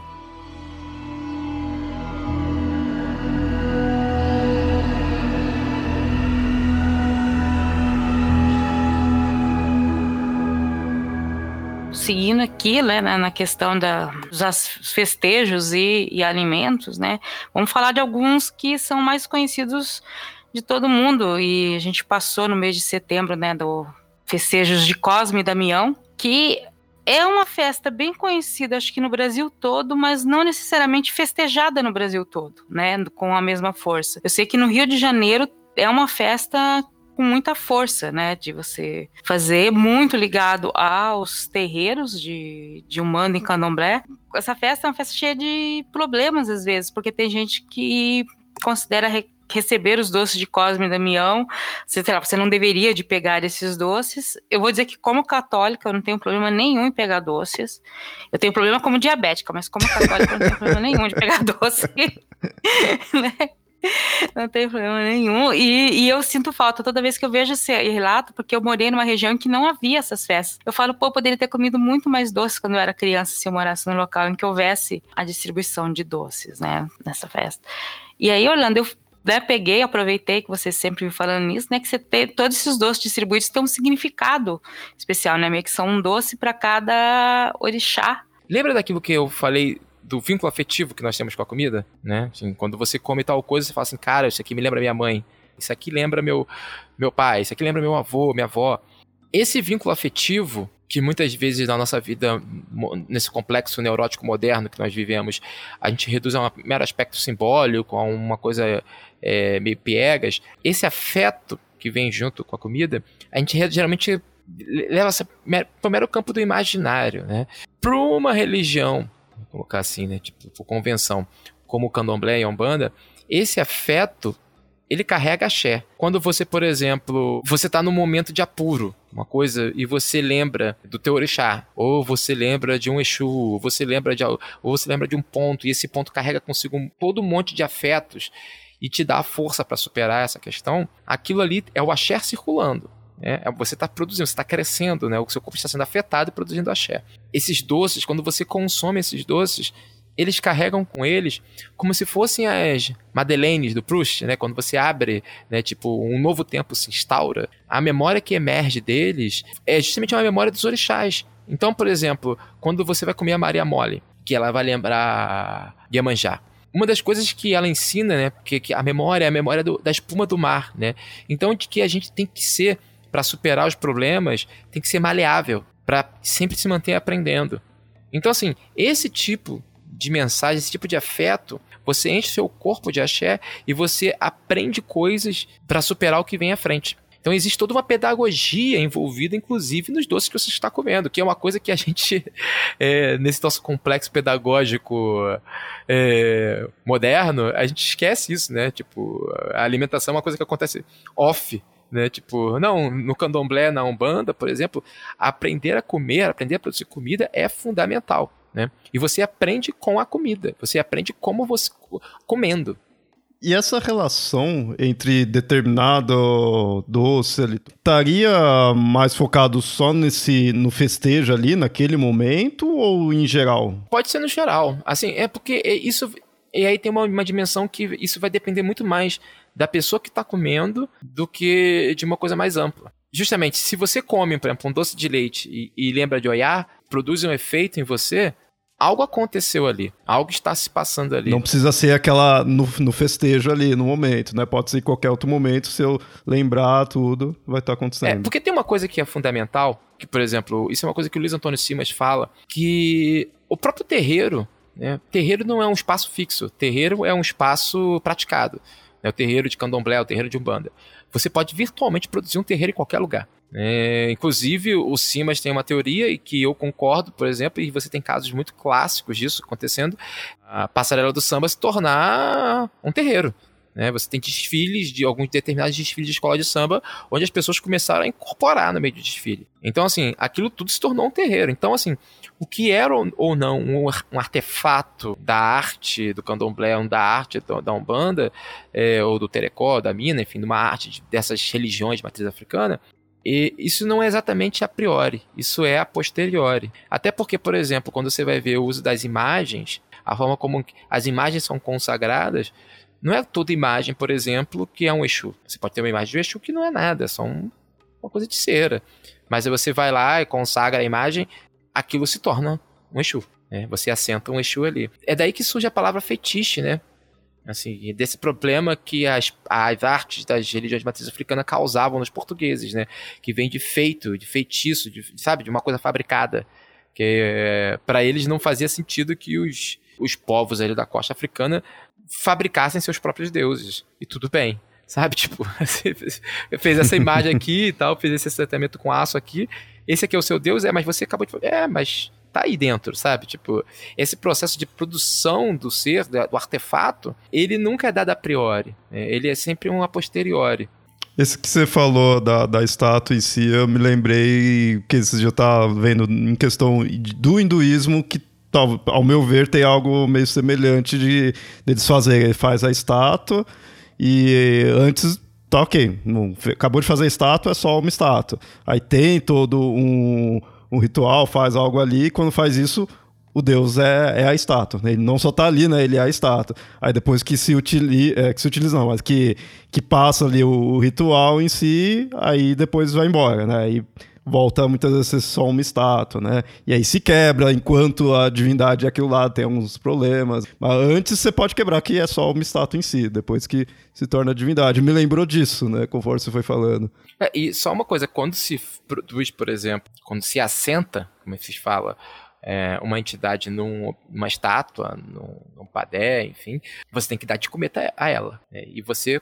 Speaker 3: Seguindo aqui, né, na questão da, dos festejos e, e alimentos, né, vamos falar de alguns que são mais conhecidos de todo mundo e a gente passou no mês de setembro, né, do festejos de Cosme e Damião, que é uma festa bem conhecida, acho que no Brasil todo, mas não necessariamente festejada no Brasil todo, né, com a mesma força. Eu sei que no Rio de Janeiro é uma festa com muita força, né? De você fazer muito ligado aos terreiros de, de Umbanda e Candomblé. Essa festa é uma festa cheia de problemas, às vezes, porque tem gente que considera re receber os doces de Cosme e Damião, você, lá, você não deveria de pegar esses doces. Eu vou dizer que como católica eu não tenho problema nenhum em pegar doces. Eu tenho problema como diabética, mas como católica eu não tenho problema nenhum de pegar doce. né? Não tem problema nenhum. E, e, eu sinto falta toda vez que eu vejo esse relato, porque eu morei numa região em que não havia essas festas. Eu falo, pô, eu poderia ter comido muito mais doces quando eu era criança, se eu morasse num local em que houvesse a distribuição de doces, né, nessa festa. E aí, Orlando, eu né, peguei, aproveitei que você sempre me falando nisso, né, que você tem, todos esses doces distribuídos têm um significado especial, né, meio que são um doce para cada orixá.
Speaker 2: Lembra daquilo que eu falei do vínculo afetivo que nós temos com a comida, né? Assim, quando você come tal coisa, você fala assim, cara, isso aqui me lembra minha mãe, isso aqui lembra meu, meu pai, isso aqui lembra meu avô, minha avó. Esse vínculo afetivo, que muitas vezes na nossa vida, nesse complexo neurótico moderno que nós vivemos, a gente reduz a um mero aspecto simbólico, a uma coisa é, meio piegas. Esse afeto que vem junto com a comida, a gente geralmente leva para o mero campo do imaginário, né? Para uma religião colocar assim, né? Tipo, por convenção, como o candomblé e a umbanda, esse afeto ele carrega axé. Quando você, por exemplo, você está num momento de apuro, uma coisa, e você lembra do teu orixá, ou você lembra de um Exu, ou você lembra de, ou você lembra de um ponto, e esse ponto carrega consigo todo um monte de afetos e te dá a força para superar essa questão, aquilo ali é o axé circulando. Né? É, você está produzindo, você está crescendo, né? o seu corpo está sendo afetado e produzindo axé. Esses doces, quando você consome esses doces, eles carregam com eles como se fossem as Madeleines do Proust, né? Quando você abre, né, tipo, um novo tempo se instaura, a memória que emerge deles é justamente uma memória dos orixás. Então, por exemplo, quando você vai comer a Maria Mole, que ela vai lembrar Iemanjá, uma das coisas que ela ensina, né, porque que a memória é a memória do, da espuma do mar, né? Então, de que a gente tem que ser para superar os problemas, tem que ser maleável, para sempre se manter aprendendo. Então, assim, esse tipo de mensagem, esse tipo de afeto, você enche seu corpo de axé e você aprende coisas para superar o que vem à frente. Então existe toda uma pedagogia envolvida, inclusive, nos doces que você está comendo, que é uma coisa que a gente, é, nesse nosso complexo pedagógico é, moderno, a gente esquece isso, né? Tipo, a alimentação é uma coisa que acontece off né? Tipo, não, no candomblé, na Umbanda, por exemplo, aprender a comer, aprender a produzir comida é fundamental. Né? E você aprende com a comida, você aprende como você comendo.
Speaker 1: E essa relação entre determinado doce ele estaria mais focado só nesse no festejo ali naquele momento ou em geral?
Speaker 2: Pode ser no geral. Assim, é porque isso e aí tem uma, uma dimensão que isso vai depender muito mais da pessoa que está comendo do que de uma coisa mais ampla. Justamente, se você come, por exemplo, um doce de leite e, e lembra de olhar, produz um efeito em você, algo aconteceu ali, algo está se passando ali.
Speaker 1: Não precisa ser aquela no, no, festejo ali, no momento, né? Pode ser em qualquer outro momento, se eu lembrar tudo, vai estar tá acontecendo.
Speaker 2: É, porque tem uma coisa que é fundamental, que, por exemplo, isso é uma coisa que o Luiz Antônio Simas fala, que o próprio terreiro, né? Terreiro não é um espaço fixo, terreiro é um espaço praticado. Né? O terreiro de candomblé, o terreiro de umbanda. Você pode virtualmente produzir um terreiro em qualquer lugar. É, inclusive, o Simas tem uma teoria e que eu concordo, por exemplo, e você tem casos muito clássicos disso acontecendo, a passarela do samba se tornar um terreiro. Né? Você tem desfiles de alguns determinados desfiles de escola de samba, onde as pessoas começaram a incorporar no meio do desfile. Então, assim, aquilo tudo se tornou um terreiro. Então, assim, o que era ou não um, um artefato da arte do candomblé, da arte da Umbanda, é, ou do Terecó, da Mina, enfim, de uma arte de, dessas religiões de matriz africana, e isso não é exatamente a priori, isso é a posteriori. Até porque, por exemplo, quando você vai ver o uso das imagens, a forma como as imagens são consagradas, não é toda imagem, por exemplo, que é um Exu. Você pode ter uma imagem de um Exu que não é nada, é só um, uma coisa de cera. Mas aí você vai lá e consagra a imagem, aquilo se torna um Exu. Né? Você assenta um Exu ali. É daí que surge a palavra fetiche, né? assim, desse problema que as, as artes das religiões de matriz africana causavam nos portugueses, né? Que vem de feito, de feitiço, de, sabe, de uma coisa fabricada, que é, para eles não fazia sentido que os, os povos ali da costa africana fabricassem seus próprios deuses. E tudo bem, sabe? Tipo, fez essa imagem aqui e tal, fez esse tratamento com aço aqui. Esse aqui é o seu deus, é, mas você acabou de falar, é, mas tá aí dentro, sabe? Tipo, esse processo de produção do ser, do artefato, ele nunca é dado a priori. Né? Ele é sempre um a posteriori.
Speaker 1: Esse que você falou da, da estátua em si, eu me lembrei que você já tá vendo em questão do hinduísmo que ao meu ver, tem algo meio semelhante de deles fazerem. Ele faz a estátua e antes tá ok, acabou de fazer a estátua, é só uma estátua. Aí tem todo um, um ritual, faz algo ali, e quando faz isso, o deus é, é a estátua. Né? Ele não só está ali, né? Ele é a estátua. Aí depois que se utiliza, é, que se utiliza não, mas que, que passa ali o, o, ritual em si, aí depois vai embora, né? Aí volta muitas vezes ser só uma estátua, né? E aí se quebra enquanto a divindade é aquilo lá tem alguns problemas. Mas antes você pode quebrar que é só uma estátua em si, depois que se torna divindade. Me lembrou disso, né? Conforme você foi falando.
Speaker 2: É, e só uma coisa, quando se produz, por exemplo, quando se assenta, como se fala, é, uma entidade num, numa estátua, num, num padé, enfim, você tem que dar de comer a ela. Né? E você,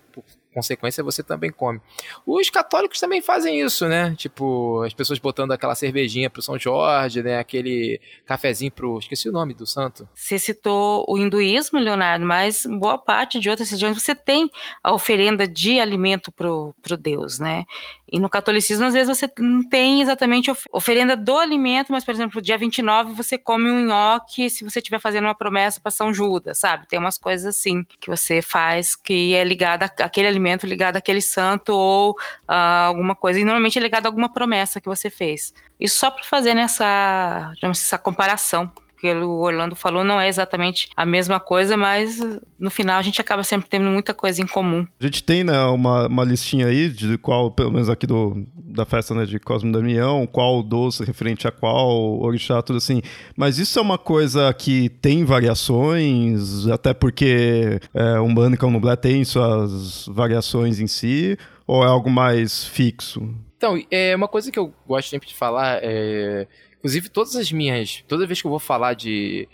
Speaker 2: consequência, você também come. Os católicos também fazem isso, né? Tipo, as pessoas botando aquela cervejinha pro São Jorge, né? Aquele cafezinho pro. Esqueci o nome do santo.
Speaker 3: Você citou o hinduísmo, Leonardo, mas boa parte de outras religiões você tem a oferenda de alimento pro, pro Deus, né? E no catolicismo, às vezes, você não tem exatamente oferenda do alimento, mas, por exemplo, dia 29 você come um nhoque se você estiver fazendo uma promessa para São Judas, sabe? Tem umas coisas assim que você faz que é ligada àquele alimento, ligado àquele santo ou uh, alguma coisa. E normalmente é ligado a alguma promessa que você fez. Isso só para fazer nessa, essa comparação que o Orlando falou não é exatamente a mesma coisa, mas no final a gente acaba sempre tendo muita coisa em comum.
Speaker 1: A gente tem né, uma, uma listinha aí de qual, pelo menos aqui do, da festa né, de Cosme Damião, qual doce referente a qual orixá, tudo assim. Mas isso é uma coisa que tem variações, até porque é, um bando e Nublé tem suas variações em si, ou é algo mais fixo?
Speaker 2: Então, é uma coisa que eu gosto sempre de falar é Inclusive, todas as minhas. Toda vez que eu vou falar de,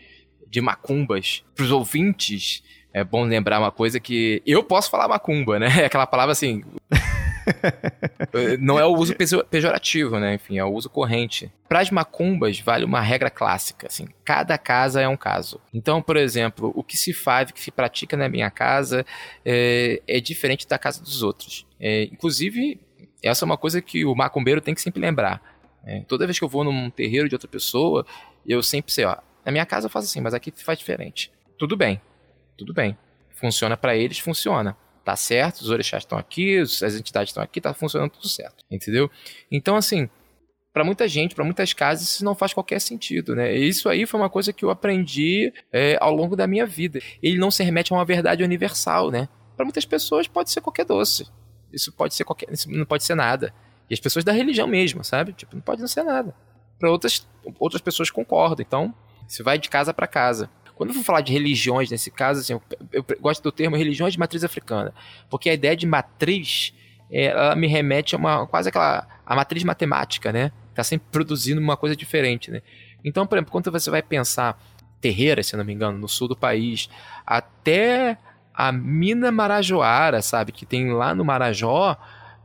Speaker 2: de macumbas pros ouvintes, é bom lembrar uma coisa que eu posso falar macumba, né? É aquela palavra assim. não é o uso pejorativo, né? Enfim, é o uso corrente. Para as macumbas, vale uma regra clássica, assim. Cada casa é um caso. Então, por exemplo, o que se faz, o que se pratica na minha casa é, é diferente da casa dos outros. É, inclusive, essa é uma coisa que o macumbeiro tem que sempre lembrar. É, toda vez que eu vou num terreiro de outra pessoa, eu sempre sei, ó, na minha casa eu faço assim, mas aqui faz diferente. Tudo bem, tudo bem. Funciona para eles, funciona. Tá certo, os orixás estão aqui, as entidades estão aqui, tá funcionando tudo certo, entendeu? Então, assim, para muita gente, para muitas casas, isso não faz qualquer sentido, né? Isso aí foi uma coisa que eu aprendi é, ao longo da minha vida. Ele não se remete a uma verdade universal, né? Para muitas pessoas pode ser qualquer doce. Isso pode ser qualquer, isso não pode ser nada. E as pessoas da religião mesmo, sabe? Tipo, não pode não ser nada. Para outras, outras pessoas concordam. Então, você vai de casa para casa. Quando eu vou falar de religiões nesse caso, assim, eu, eu, gosto do termo religiões de matriz africana, porque a ideia de matriz, ela me remete a uma quase aquela a matriz matemática, né? Tá sempre produzindo uma coisa diferente, né? Então, por exemplo, quando você vai pensar terreiras, se não me engano, no sul do país, até a mina Marajoara, sabe, que tem lá no Marajó,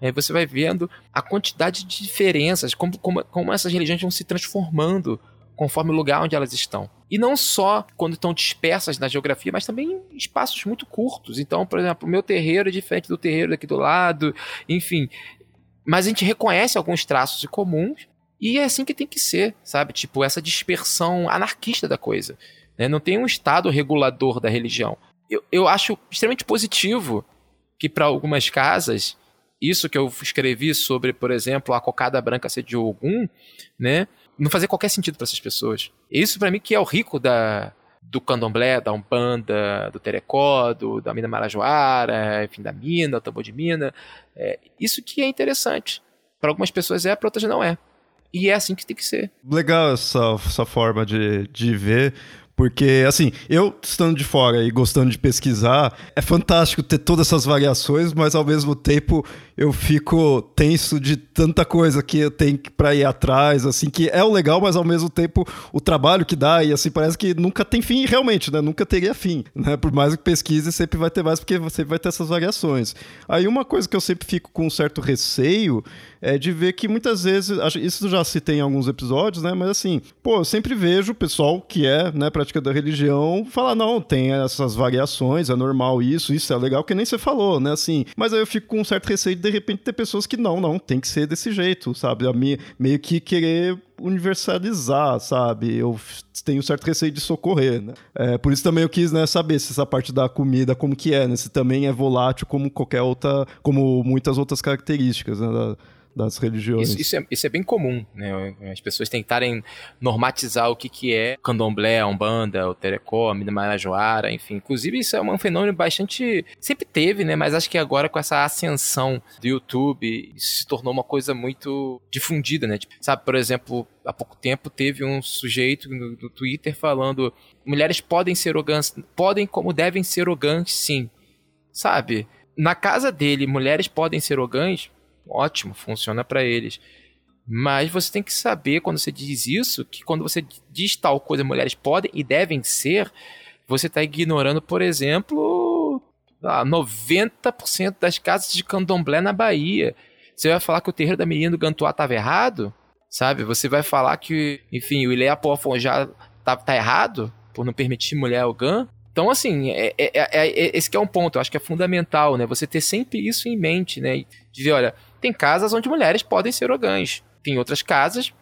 Speaker 2: é, você vai vendo a quantidade de diferenças, como, como, como essas religiões vão se transformando conforme o lugar onde elas estão. E não só quando estão dispersas na geografia, mas também em espaços muito curtos. Então, por exemplo, o meu terreiro é diferente do terreiro daqui do lado, enfim. Mas a gente reconhece alguns traços comuns e é assim que tem que ser, sabe? Tipo, essa dispersão anarquista da coisa. Né? Não tem um estado regulador da religião. Eu, eu acho extremamente positivo que para algumas casas isso que eu escrevi sobre, por exemplo, a cocada branca ser de Ogum, né? Não fazia qualquer sentido para essas pessoas. Isso para mim que é o rico da do candomblé, da umbanda, do terecó, do, da mina marajoara, enfim, da mina, do tambor de mina. É, isso que é interessante. Para algumas pessoas é, para outras não é. E é assim que tem que ser.
Speaker 1: Legal essa, essa forma de, de ver, porque, assim, eu estando de fora e gostando de pesquisar, é fantástico ter todas essas variações, mas ao mesmo tempo eu fico tenso de tanta coisa que eu tenho para ir atrás, assim, que é o legal, mas ao mesmo tempo o trabalho que dá, e assim, parece que nunca tem fim realmente, né? Nunca teria fim, né? Por mais que pesquise, sempre vai ter mais, porque você vai ter essas variações. Aí uma coisa que eu sempre fico com um certo receio é de ver que muitas vezes, isso já se tem em alguns episódios, né? Mas assim, pô, eu sempre vejo o pessoal que é, né, prática da religião falar, não, tem essas variações, é normal isso, isso é legal, que nem você falou, né? Assim, mas aí eu fico com um certo receio de repente ter pessoas que não, não, tem que ser desse jeito, sabe? A mim, meio que querer universalizar, sabe? Eu tenho certo receio de socorrer, né? É, por isso também eu quis né, saber se essa parte da comida, como que é, né? Se também é volátil como qualquer outra, como muitas outras características né, da, das religiões.
Speaker 2: Isso, isso, é, isso, é, bem comum, né? As pessoas tentarem normatizar o que, que é candomblé, umbanda, o terecó, a marajoara, enfim. Inclusive, isso é um fenômeno bastante... Sempre teve, né? Mas acho que agora com essa ascensão do YouTube, isso se tornou uma coisa muito difundida, né? Tipo, sabe, por exemplo, há pouco tempo teve um sujeito no, no Twitter falando mulheres podem ser ogãs, podem como devem ser ogãs, sim. Sabe? Na casa dele, mulheres podem ser ogãs, ótimo, funciona para eles. Mas você tem que saber, quando você diz isso, que quando você diz tal coisa, mulheres podem e devem ser, você está ignorando, por exemplo, ah, 90% das casas de candomblé na Bahia. Você vai falar que o terreiro da menina do Gantuá estava errado? Sabe? Você vai falar que, enfim, o Ilé Poafonjá tá, tá errado por não permitir mulher ao GAN? Então, assim, é, é, é, é, esse é um ponto, eu acho que é fundamental, né? Você ter sempre isso em mente, né? De ver, olha, tem casas onde mulheres podem ser ogãs. Tem outras casas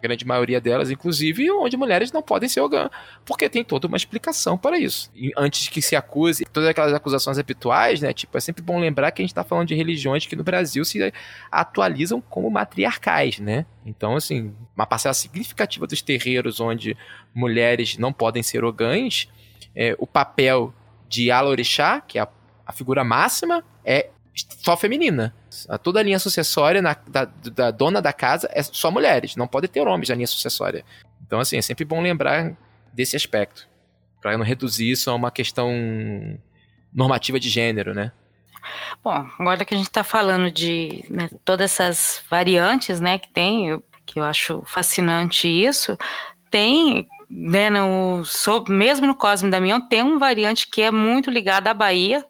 Speaker 2: grande maioria delas, inclusive, onde mulheres não podem ser ogã, porque tem toda uma explicação para isso. E antes que se acuse, todas aquelas acusações habituais, né? Tipo, é sempre bom lembrar que a gente está falando de religiões que no Brasil se atualizam como matriarcais, né? Então, assim, uma parcela significativa dos terreiros onde mulheres não podem ser ogãs, é, o papel de Alorixá, que é a, a figura máxima, é só feminina. Toda a linha sucessória na, da, da, dona da casa é só mulheres, não pode ter homens na linha sucessória. Então, assim, é sempre bom lembrar desse aspecto, para não reduzir isso a uma questão normativa de gênero, né?
Speaker 3: Bom, agora que a gente está falando de né, todas essas variantes, né, que tem, eu, que eu acho fascinante isso, tem né, no, mesmo no Cosme Damião, tem um variante que é muito ligado à Bahia,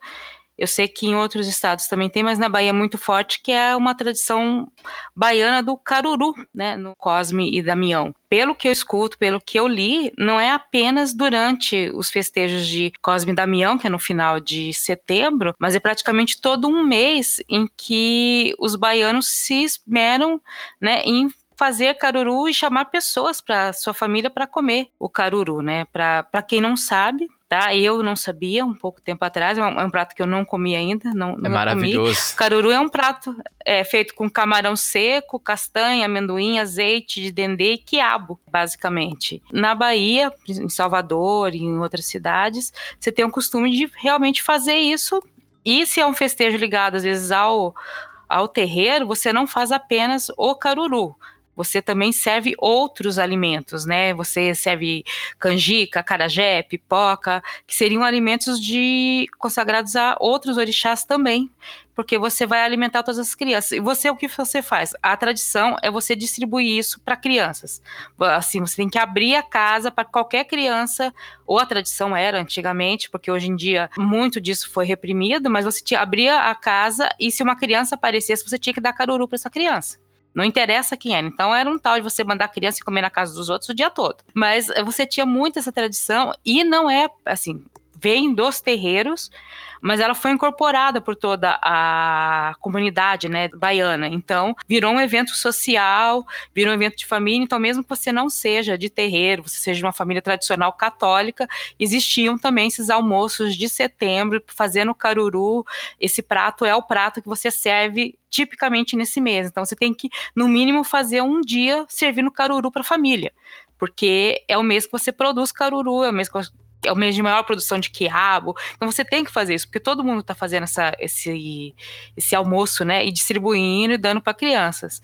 Speaker 3: eu sei que em outros estados também tem, mas na Bahia é muito forte, que é uma tradição baiana do caruru, né, no Cosme e Damião. Pelo que eu escuto, pelo que eu li, não é apenas durante os festejos de Cosme e Damião, que é no final de setembro, mas é praticamente todo um mês em que os baianos se esmeram né, em fazer caruru e chamar pessoas para sua família para comer o caruru, né? Para quem não sabe, tá? Eu não sabia um pouco tempo atrás, é um, é um prato que eu não comi ainda, não,
Speaker 2: é maravilhoso.
Speaker 3: Comi. Caruru é um prato é, feito com camarão seco, castanha, amendoim, azeite de dendê e quiabo, basicamente. Na Bahia, em Salvador e em outras cidades, você tem o costume de realmente fazer isso. E se é um festejo ligado às vezes ao ao terreiro, você não faz apenas o caruru você também serve outros alimentos, né? Você serve canjica, carajé, pipoca, que seriam alimentos de consagrados a outros orixás também, porque você vai alimentar todas as crianças. E você o que você faz? A tradição é você distribuir isso para crianças. Assim, você tem que abrir a casa para qualquer criança, ou a tradição era antigamente, porque hoje em dia muito disso foi reprimido, mas você abria a casa e se uma criança aparecesse, você tinha que dar caruru para essa criança. Não interessa quem era. Então era um tal de você mandar a criança comer na casa dos outros o dia todo. Mas eh, você tinha muito essa tradição e não é assim, vem dos terreiros, mas ela foi incorporada por toda a comunidade, né, baiana. Então, virou um evento social, virou um evento de família. Então, mesmo que você não seja de terreiro, você seja de uma família tradicional católica, existiam também esses almoços de setembro, fazendo caruru. Esse prato é o prato que você serve tipicamente nesse mês. Então, você tem que, no mínimo, fazer um dia servindo caruru para a família porque é o mês que você produz caruru, é o mês que é o mês de maior produção de quiabo. Então você tem que fazer isso, porque todo mundo está fazendo essa, esse, esse almoço, né? E distribuindo e dando para crianças.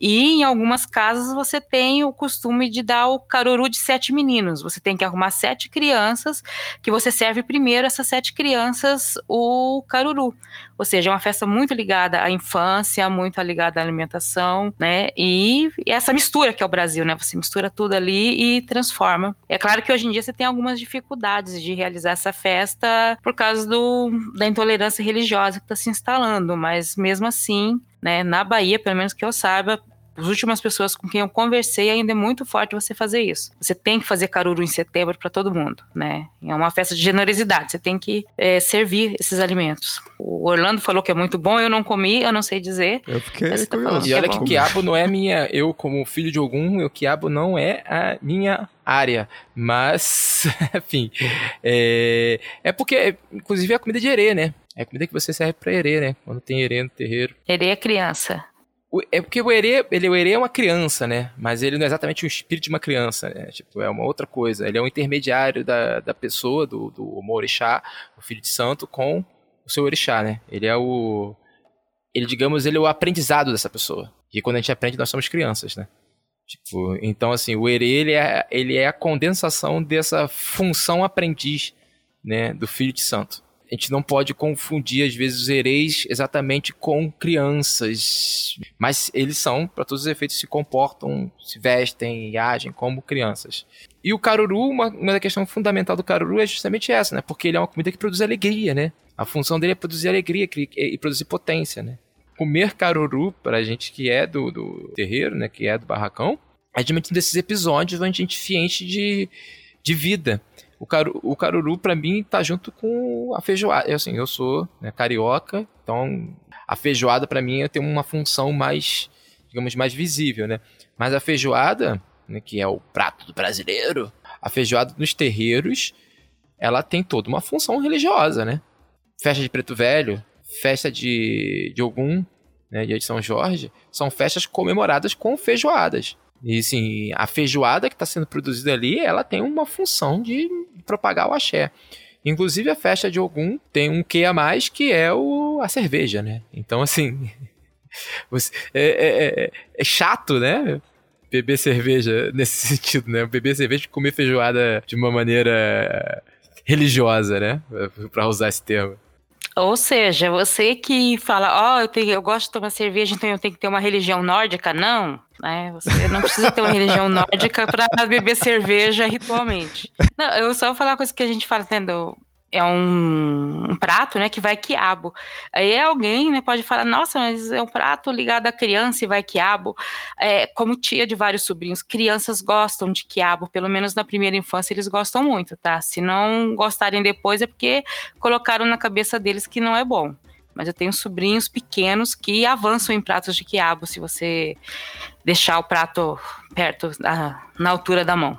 Speaker 3: E em algumas casas você tem o costume de dar o caruru de sete meninos. Você tem que arrumar sete crianças, que você serve primeiro essas sete crianças o caruru. Ou seja, é uma festa muito ligada à infância, muito ligada à alimentação, né? E, essa mistura que é o Brasil, né? Você mistura tudo ali e transforma. É claro que hoje em dia você tem algumas dificuldades de realizar essa festa por causa do, da intolerância religiosa que está se instalando, mas mesmo assim né? Na Bahia, pelo menos que eu saiba, as últimas pessoas com quem eu conversei, ainda é muito forte você fazer isso. Você tem que fazer caruru em setembro para todo mundo, né? É uma festa de generosidade, você tem que é, servir esses alimentos. O Orlando falou que é muito bom, eu não comi, eu não sei dizer.
Speaker 1: Eu fiquei
Speaker 2: tá E olha que, é que quiabo não é minha, eu como filho de algum, o quiabo não é a minha área, mas, enfim, é, é porque, inclusive, é a comida de herê, né? É a comida que você serve pra herê, né? Quando tem herê no terreiro.
Speaker 3: Herê é criança.
Speaker 2: É porque o herê, ele, o herê é uma criança, né? Mas ele não é exatamente o espírito de uma criança, né? Tipo, é uma outra coisa. Ele é um intermediário da, da pessoa, do, do orixá, o filho de santo, com o seu orixá, né? Ele é o... Ele, digamos, ele é o aprendizado dessa pessoa. E quando a gente aprende, nós somos crianças, né? Tipo, então, assim, o herê, ele é, ele é a condensação dessa função aprendiz, né? Do filho de santo a gente não pode confundir, às vezes, os hereis exatamente com crianças. Mas eles são, para todos os efeitos, se comportam, se vestem e agem como crianças. E o caruru, uma, uma questão fundamental do caruru é justamente essa, né? Porque ele é uma comida que produz alegria, né? A função dele é produzir alegria e produzir potência, né? Comer caruru, pra gente que é do, do terreiro, né? Que é do barracão, é justamente um desses episódios onde a gente se enche de, de vida. O, caru, o caruru, para mim, tá junto com a feijoada. Eu, assim, eu sou né, carioca, então a feijoada, para mim, tem uma função mais, digamos, mais visível, né? Mas a feijoada, né, que é o prato do brasileiro, a feijoada nos terreiros, ela tem toda uma função religiosa, né? Festa de Preto Velho, festa de, de Ogum, né, dia de São Jorge, são festas comemoradas com feijoadas. E assim, a feijoada que está sendo produzida ali, ela tem uma função de propagar o axé. Inclusive a festa de Ogum tem um que a mais que é o, a cerveja, né? Então assim, é, é, é, é chato, né? beber cerveja nesse sentido, né? Beber cerveja e comer feijoada de uma maneira religiosa, né? Para usar esse termo.
Speaker 3: Ou seja, você que fala, ó, oh, eu, eu gosto de tomar cerveja, então eu tenho que ter uma religião nórdica. Não, né? Você não precisa ter uma religião nórdica para beber cerveja ritualmente. Não, eu só vou falar uma coisa que a gente fala, tendo é um, prato, né, que vai quiabo. Aí alguém, né, pode falar, nossa, mas é um prato ligado à criança e vai quiabo. É, como tia de vários sobrinhos, crianças gostam de quiabo, pelo menos na primeira infância eles gostam muito, tá? Se não gostarem depois é porque colocaram na cabeça deles que não é bom. Mas eu tenho sobrinhos pequenos que avançam em pratos de quiabo se você deixar o prato perto, da, na altura da mão.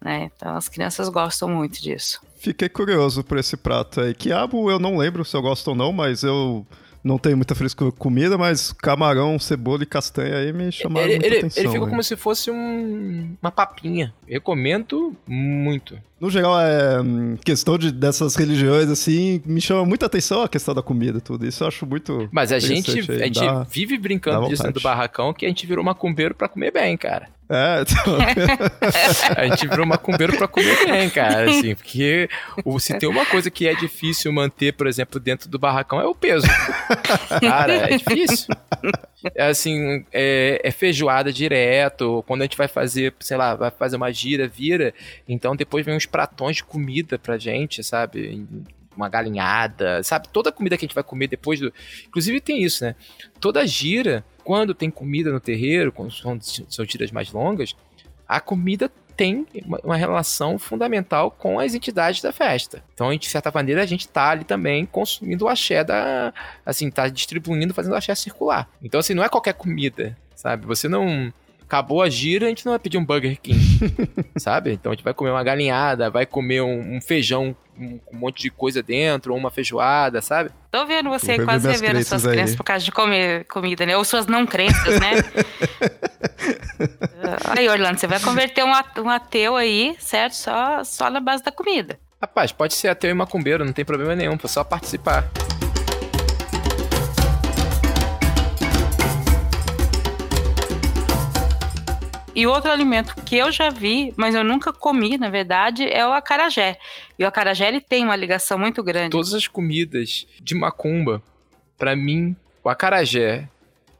Speaker 3: Né? Então as crianças gostam muito disso.
Speaker 1: Fiquei curioso por esse prato aí. Quiabo eu não lembro se eu gosto ou não, mas eu não tenho muita frescura com comida, mas camarão, cebola e castanha aí me chamaram
Speaker 2: ele,
Speaker 1: muita
Speaker 2: ele,
Speaker 1: atenção.
Speaker 2: Ele fica como se fosse um, uma papinha. Recomendo muito.
Speaker 1: No geral, é hum, questão de, dessas religiões, assim, me chama muita atenção a questão da comida tudo. Isso eu acho muito.
Speaker 2: Mas a gente, aí, a gente dá, vive brincando disso do barracão que a gente virou macumbeiro para comer bem, cara.
Speaker 1: É, então...
Speaker 2: a gente virou macumbeiro pra comer bem, cara, assim, porque se tem uma coisa que é difícil manter, por exemplo, dentro do barracão é o peso. Cara, é difícil. É assim, é, é, feijoada direto, quando a gente vai fazer, sei lá, vai fazer uma gira, vira, então depois vem uns pratões de comida pra gente, sabe? Uma galinhada, sabe? Toda a comida que a gente vai comer depois do... Inclusive tem isso, né? Toda gira quando tem comida no terreiro, quando são, são mais longas, a comida tem uma, relação fundamental com as entidades da festa. Então, de certa maneira, a gente está ali também consumindo o axé da. Assim, tá distribuindo, fazendo o axé circular. Então, assim, não é qualquer comida, sabe? Você não acabou a gira, a gente não vai pedir um Burger King, sabe? Então a gente vai comer uma galinhada, vai comer um, um feijão com um, monte de coisa dentro, ou uma feijoada, sabe?
Speaker 3: Tô vendo você quase revendo suas aí. crenças por causa de comer comida, né? Ou suas não crenças, né? aí, Orlando, você vai converter um, um ateu aí, certo? Só, só na base da comida.
Speaker 2: Rapaz, pode ser ateu e macumbeiro, não tem problema nenhum, é só participar.
Speaker 3: E outro alimento que eu já vi, mas eu nunca comi, na verdade, é o acarajé. E o acarajé ele tem uma ligação muito grande.
Speaker 2: Todas as comidas de macumba, para mim, o acarajé,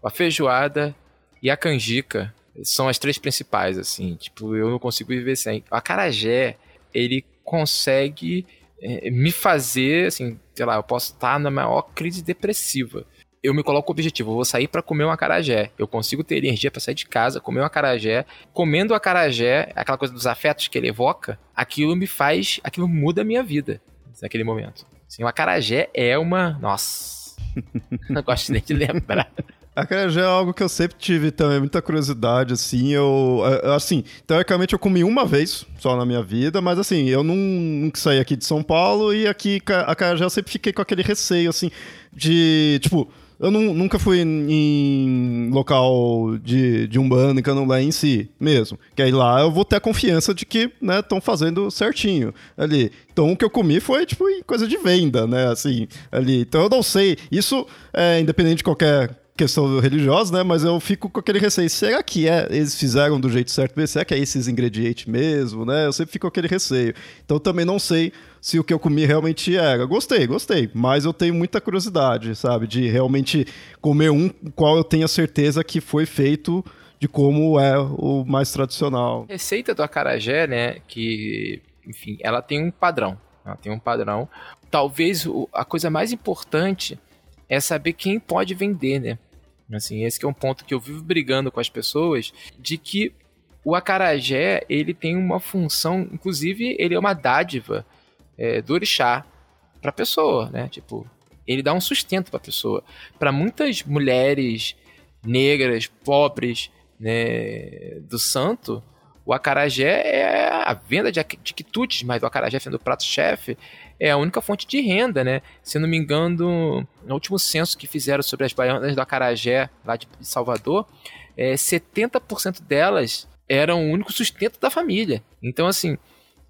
Speaker 2: a feijoada e a canjica são as três principais, assim. Tipo, eu não consigo viver sem. O acarajé, ele consegue é, me fazer, assim, sei lá, eu posso estar na maior crise depressiva eu me coloco o objetivo, eu vou sair para comer um acarajé. Eu consigo ter energia para sair de casa, comer um acarajé. Comendo o acarajé, aquela coisa dos afetos que ele evoca, aquilo me faz, aquilo muda a minha vida naquele momento. Assim, o acarajé é uma, nossa. não gosto nem de lembrar.
Speaker 1: Acarajé é algo que eu sempre tive também, muita curiosidade, assim, eu, é, assim, teoricamente eu comi uma vez só na minha vida, mas assim, eu não, nunca saí aqui de São Paulo e aqui, acarajé eu sempre fiquei com aquele receio, assim, de, tipo, eu não, nunca fui em, local de, de Umbanda, em Candomblé em si, mesmo. Que aí lá eu vou ter a confiança de que, né, estão fazendo certinho ali. Então o que eu comi foi, tipo, coisa de venda, né, assim, ali. Então eu não sei, isso é independente de qualquer questão religiosa, né? Mas eu fico com aquele receio. Será que é, eles fizeram do jeito certo? Será que é esses ingredientes mesmo, né? Eu sempre fico com aquele receio. Então também não sei se o que eu comi realmente era. Gostei, gostei. Mas eu tenho muita curiosidade, sabe? De realmente comer um qual eu tenho a certeza que foi feito de como é o mais tradicional.
Speaker 2: Receita do acarajé, né, que, enfim, ela tem um padrão. Ela tem um padrão. Talvez a coisa mais importante é saber quem pode vender, né? Assim, esse é um ponto que eu vivo brigando com as pessoas, de que o acarajé, ele tem uma função, inclusive, ele é uma dádiva é, do orixá para a pessoa, né? Tipo, ele dá um sustento para a pessoa. Para muitas mulheres negras, pobres, né, do santo, o acarajé é a venda de, de quitutes, mas o acarajé sendo o prato-chefe é a única fonte de renda, né? Se não me engano, no último censo que fizeram sobre as baianas do acarajé lá de Salvador, é, 70% delas eram o único sustento da família. Então, assim,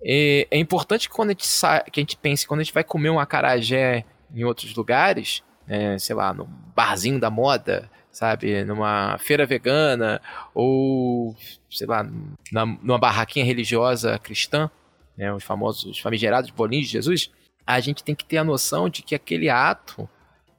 Speaker 2: é, é importante quando a gente que a gente pense quando a gente vai comer um acarajé em outros lugares, é, sei lá, no barzinho da moda, sabe, numa feira vegana ou sei lá, na, numa barraquinha religiosa cristã, né, os famosos famigerados bolinhos de Jesus, a gente tem que ter a noção de que aquele ato,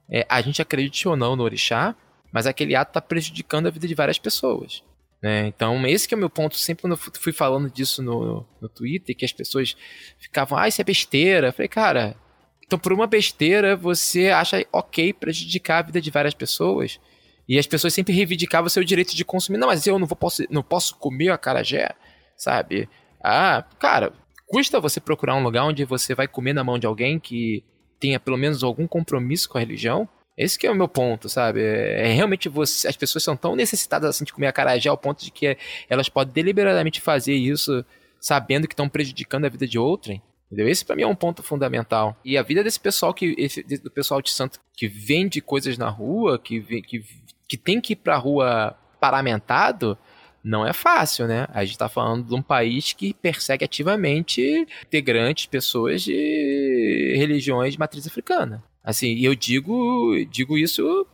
Speaker 2: é, a gente acredite ou não no orixá, mas aquele ato está prejudicando a vida de várias pessoas. Né? Então, esse que é o meu ponto. Sempre quando eu fui falando disso no, no Twitter, que as pessoas ficavam, ah, isso é besteira. Eu falei, cara, então por uma besteira você acha ok prejudicar a vida de várias pessoas? E as pessoas sempre reivindicavam o seu direito de consumir. Não, mas eu não, vou, posso, não posso comer a carajé, sabe? Ah, cara, custa você procurar um lugar onde você vai comer na mão de alguém que tenha pelo menos algum compromisso com a religião? Esse que é o meu ponto, sabe? É, é realmente você, as pessoas são tão necessitadas assim de comer acarajé ao ponto de que elas podem deliberadamente fazer isso sabendo que estão prejudicando a vida de outrem. Entendeu? Esse para mim é um ponto fundamental. E a vida desse pessoal que esse, do pessoal de santo que vende coisas na rua, que que, que tem que ir pra rua paramentado, não é fácil, né? A gente está falando de um país que persegue ativamente integrantes, pessoas de religiões de matriz africana. Assim, e eu digo, digo isso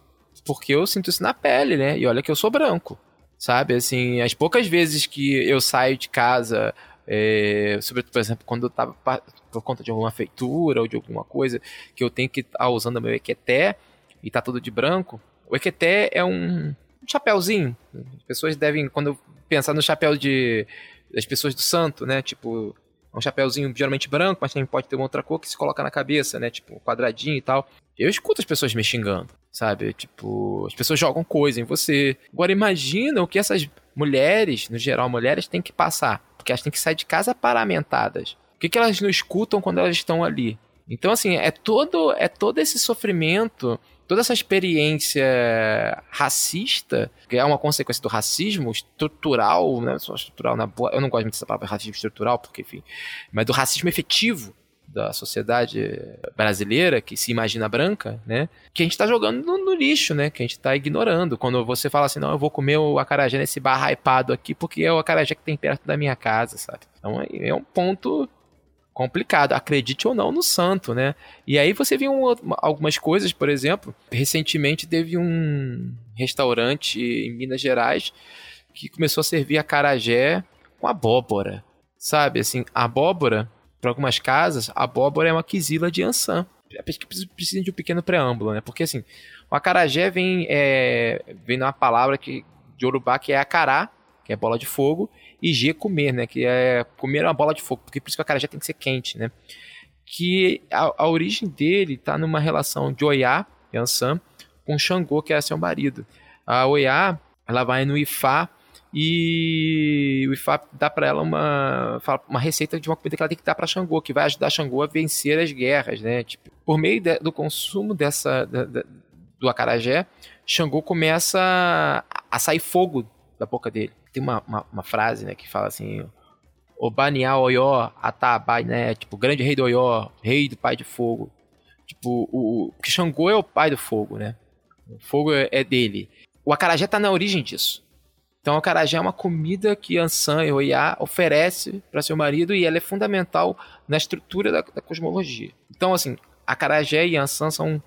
Speaker 2: porque eu sinto isso na pele, né? E olha que eu sou branco, sabe? Assim, as poucas vezes que eu saio de casa, é, sobre, por exemplo, quando eu tava por conta de alguma feitura ou de alguma coisa que eu tenho que estar tá usando meu equeté e tá tudo de branco, o equeté é um um chapéuzinho. As pessoas devem, quando pensar no chapéu de das pessoas do santo, né? Tipo, um chapéuzinho geralmente branco, mas também pode ter uma outra cor que se coloca na cabeça, né? Tipo, quadradinho e tal. Eu escuto as pessoas me xingando, sabe? Tipo, as pessoas jogam coisa em você. Agora imagina o que essas mulheres, no geral mulheres, têm que passar. Porque elas têm que sair de casa paramentadas. O que, que elas não escutam quando elas estão ali? Então, assim, é todo, é todo esse sofrimento toda essa experiência racista, que é uma consequência do racismo estrutural, né? Estrutural na boa, eu não gosto muito dessa palavra racismo estrutural, porque, enfim, mas do racismo efetivo da sociedade brasileira, que se imagina branca, né? Que a gente está jogando no, no, lixo, né? Que a gente está ignorando. Quando você fala assim, não, eu vou comer o acarajé nesse bar hypado aqui, porque é o acarajé que tem perto da minha casa, sabe? Então é um ponto complicado, acredite ou não no santo, né? E aí você viu um, algumas coisas, por exemplo, recentemente teve um restaurante em Minas Gerais que começou a servir acarajé com abóbora, sabe? Assim, abóbora, para algumas casas, abóbora é uma quisila de ançã. Precisa de um pequeno preâmbulo, né? Porque assim, o acarajé vem, é, vem numa palavra que, de Urubá que é acará, que é bola de fogo, e G comer, né? Que é comer uma bola de fogo, porque por isso que o cara já tem que ser quente, né? Que a, a origem dele tá numa relação de Oiá, Yansan, com Xangô, que é seu marido. A Oiá, ela vai no Ifá e o Ifá dá para ela uma, uma receita de uma comida que ela tem que dar para Xangô, que vai ajudar Xangô a vencer as guerras, né? Tipo, por meio de, do consumo dessa da, da, do acarajé, Xangô começa a, a sair fogo da boca dele tem uma, uma, uma, frase, né, que fala assim, Obaniá Oió Atabai, né, tipo, grande rei do Oió, rei do pai de fogo. Tipo, o, o Xangô é o pai do fogo, né? O fogo é, é dele. O acarajé tá na origem disso. Então, o acarajé é uma comida que Ansan e Oiá oferece para seu marido e ela é fundamental na estrutura da, da cosmologia. Então, assim, acarajé e Ansan são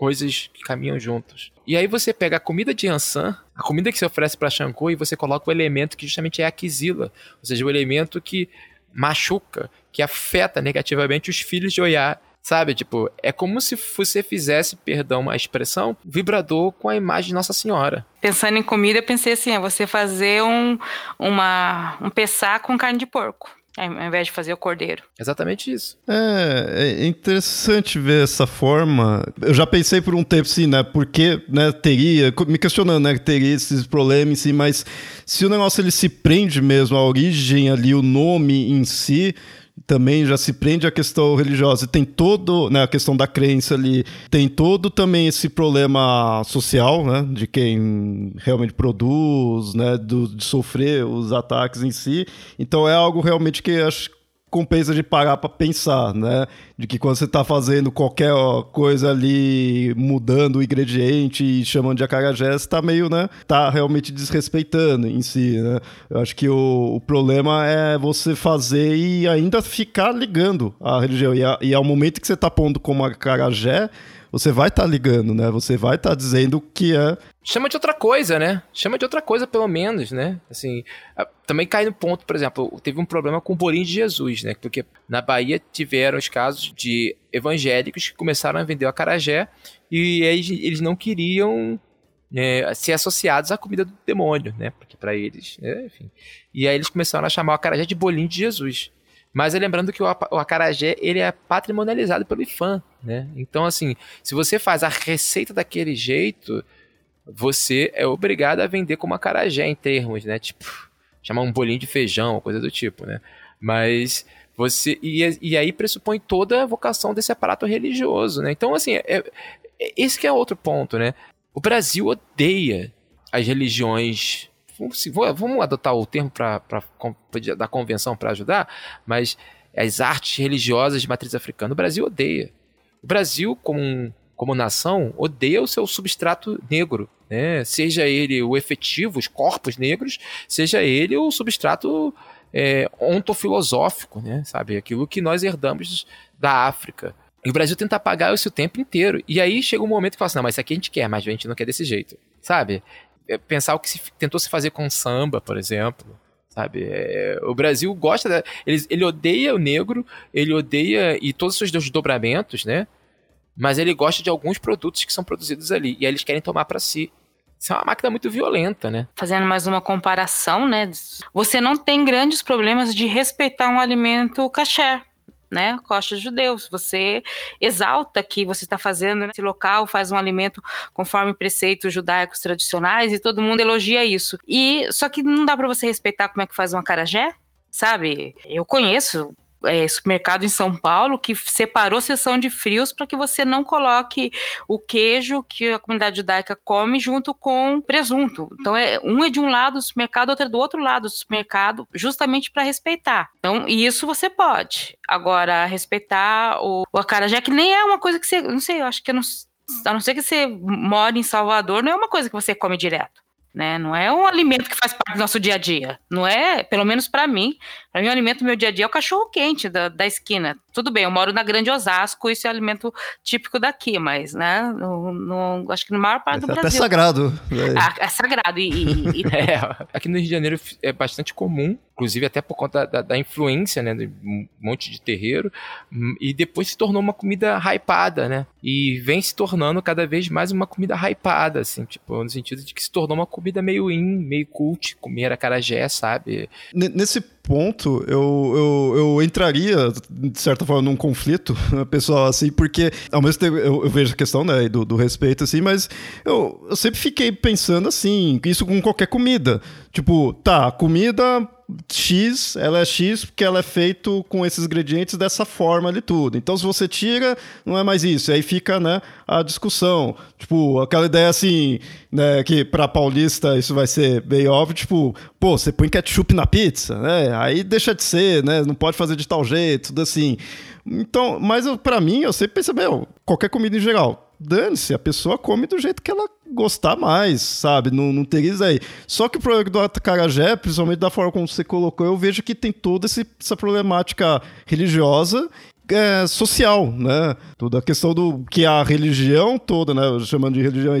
Speaker 2: coisas que caminham juntos. E aí você pega a comida de Ansan, a comida que se oferece para Shankô, e você coloca o elemento que justamente é a Kizila, ou seja, o elemento que machuca, que afeta negativamente os filhos de Oiá Sabe, tipo, é como se você fizesse, perdão a expressão, vibrador com a imagem de Nossa Senhora.
Speaker 3: Pensando em comida, eu pensei assim, é você fazer um, uma, um pessá com carne de porco. Ao invés de fazer o cordeiro.
Speaker 2: Exatamente isso.
Speaker 1: É, é interessante ver essa forma. Eu já pensei por um tempo assim, né? Porque né, teria, me questionando, né? Teria esses problemas em si, mas se o negócio ele se prende mesmo à origem ali, o nome em si, também já se prende à questão religiosa. E tem todo, né, a questão da crença ali, tem todo também esse problema social, né, de quem realmente produz, né, do, de sofrer os ataques em si. Então é algo realmente que acho compensa de parar para pensar, né? De que quando você está fazendo qualquer coisa ali, mudando o ingrediente e chamando de acarajé, você tá meio, né? Tá realmente desrespeitando em si, né? Eu acho que o, o problema é você fazer e ainda ficar ligando a religião. E, a, e ao momento que você tá pondo como acarajé, você vai estar tá ligando, né? Você vai estar tá dizendo que é.
Speaker 2: Chama de outra coisa, né? Chama de outra coisa, pelo menos, né? Assim, também cai no ponto, por exemplo, teve um problema com o bolinho de Jesus, né? Porque na Bahia tiveram os casos de evangélicos que começaram a vender o acarajé e eles, não queriam é, ser associados à comida do demônio, né? Porque para eles, né? enfim. E aí eles começaram a chamar o acarajé de bolinho de Jesus. Mas é lembrando que o, o acarajé ele é patrimonializado pelo IFAM, né? Então, assim, se você faz a receita daquele jeito, você é obrigado a vender como acarajé em termos, né? Tipo, chamar um bolinho de feijão, coisa do tipo, né? Mas você e, e aí pressupõe toda a vocação desse aparato religioso, né? Então, assim, é, é, esse que é outro ponto, né? O Brasil odeia as religiões vamos adotar o termo da convenção para ajudar, mas as artes religiosas de matriz africana, o Brasil odeia. O Brasil, como, como nação, odeia o seu substrato negro, né? seja ele o efetivo, os corpos negros, seja ele o substrato é, ontofilosófico, né? sabe? Aquilo que nós herdamos da África. E o Brasil tenta apagar isso o tempo inteiro. E aí chega um momento que fala assim: não, mas isso aqui a gente quer, mas a gente não quer desse jeito. Sabe? É, pensar o que se, tentou se fazer com samba, por exemplo. Sabe? É, o Brasil gosta. Da, ele, ele odeia o negro, ele odeia. e todos os seus desdobramentos, né? Mas ele gosta de alguns produtos que são produzidos ali. E aí eles querem tomar para si. Isso é uma máquina muito violenta, né?
Speaker 3: Fazendo mais uma comparação, né? Você não tem grandes problemas de respeitar um alimento caché né, costa judeus. Você exalta que você está fazendo nesse local, faz um alimento conforme preceitos judaicos tradicionais e todo mundo elogia isso. E só que não dá para você respeitar como é que faz uma carajé, sabe? Eu conheço é, supermercado em São Paulo que separou seção de frios para que você não coloque o queijo que a comunidade judaica come junto com presunto. Então, é, um é de um lado do supermercado, outro é do outro lado do supermercado, justamente para respeitar. Então, isso você pode. Agora, respeitar o, o acarajé, que nem é uma coisa que você. Não sei, eu acho que eu não, a não ser que você mora em Salvador, não é uma coisa que você come direto né? Não é um alimento que faz parte do nosso dia a dia. Não é, pelo menos para mim. Para mim, o alimento do meu dia a dia é o cachorro quente da, da esquina. Tudo bem, eu moro na Grande Osasco, isso é alimento típico daqui, mas, né? No, no acho que na maior parte do é Brasil.
Speaker 1: É sagrado.
Speaker 3: Ah, é sagrado. E, e, e...
Speaker 2: É, aqui no Rio de Janeiro é bastante comum, inclusive até por conta da, da, influência, né? De um monte de terreiro. E depois se tornou uma comida hypada, né? E vem se tornando cada vez mais uma comida hypada, assim, tipo, no sentido de que se tornou uma comida meio in, meio cult, comer acarajé, sabe?
Speaker 1: Nesse ponto, eu, eu, eu entraria, de certa forma, num conflito pessoal, assim, porque ao mesmo tempo eu, eu vejo a questão né, do, do, respeito, assim, mas eu, eu sempre fiquei pensando assim, isso com qualquer comida. Tipo, tá, comida X, ela é X porque ela é feito com esses ingredientes dessa forma ali tudo. Então, se você tira, não é mais isso. E aí fica, né, a discussão. Tipo, aquela ideia assim, né, que para paulista isso vai ser bem óbvio, tipo, pô, você põe ketchup na pizza, né? Aí deixa de ser, né? Não pode fazer de tal jeito, tudo assim. Então, mas para mim, eu sempre pensei, meu, qualquer comida em geral, dane-se, a pessoa come do jeito que ela gostar mais, sabe? Não, não teria isso aí. Só que o problema do Atacarajé, principalmente da forma como você colocou, eu vejo que tem toda essa problemática religiosa é, social, né? Toda a questão do que a religião toda, né? Chamando de religião,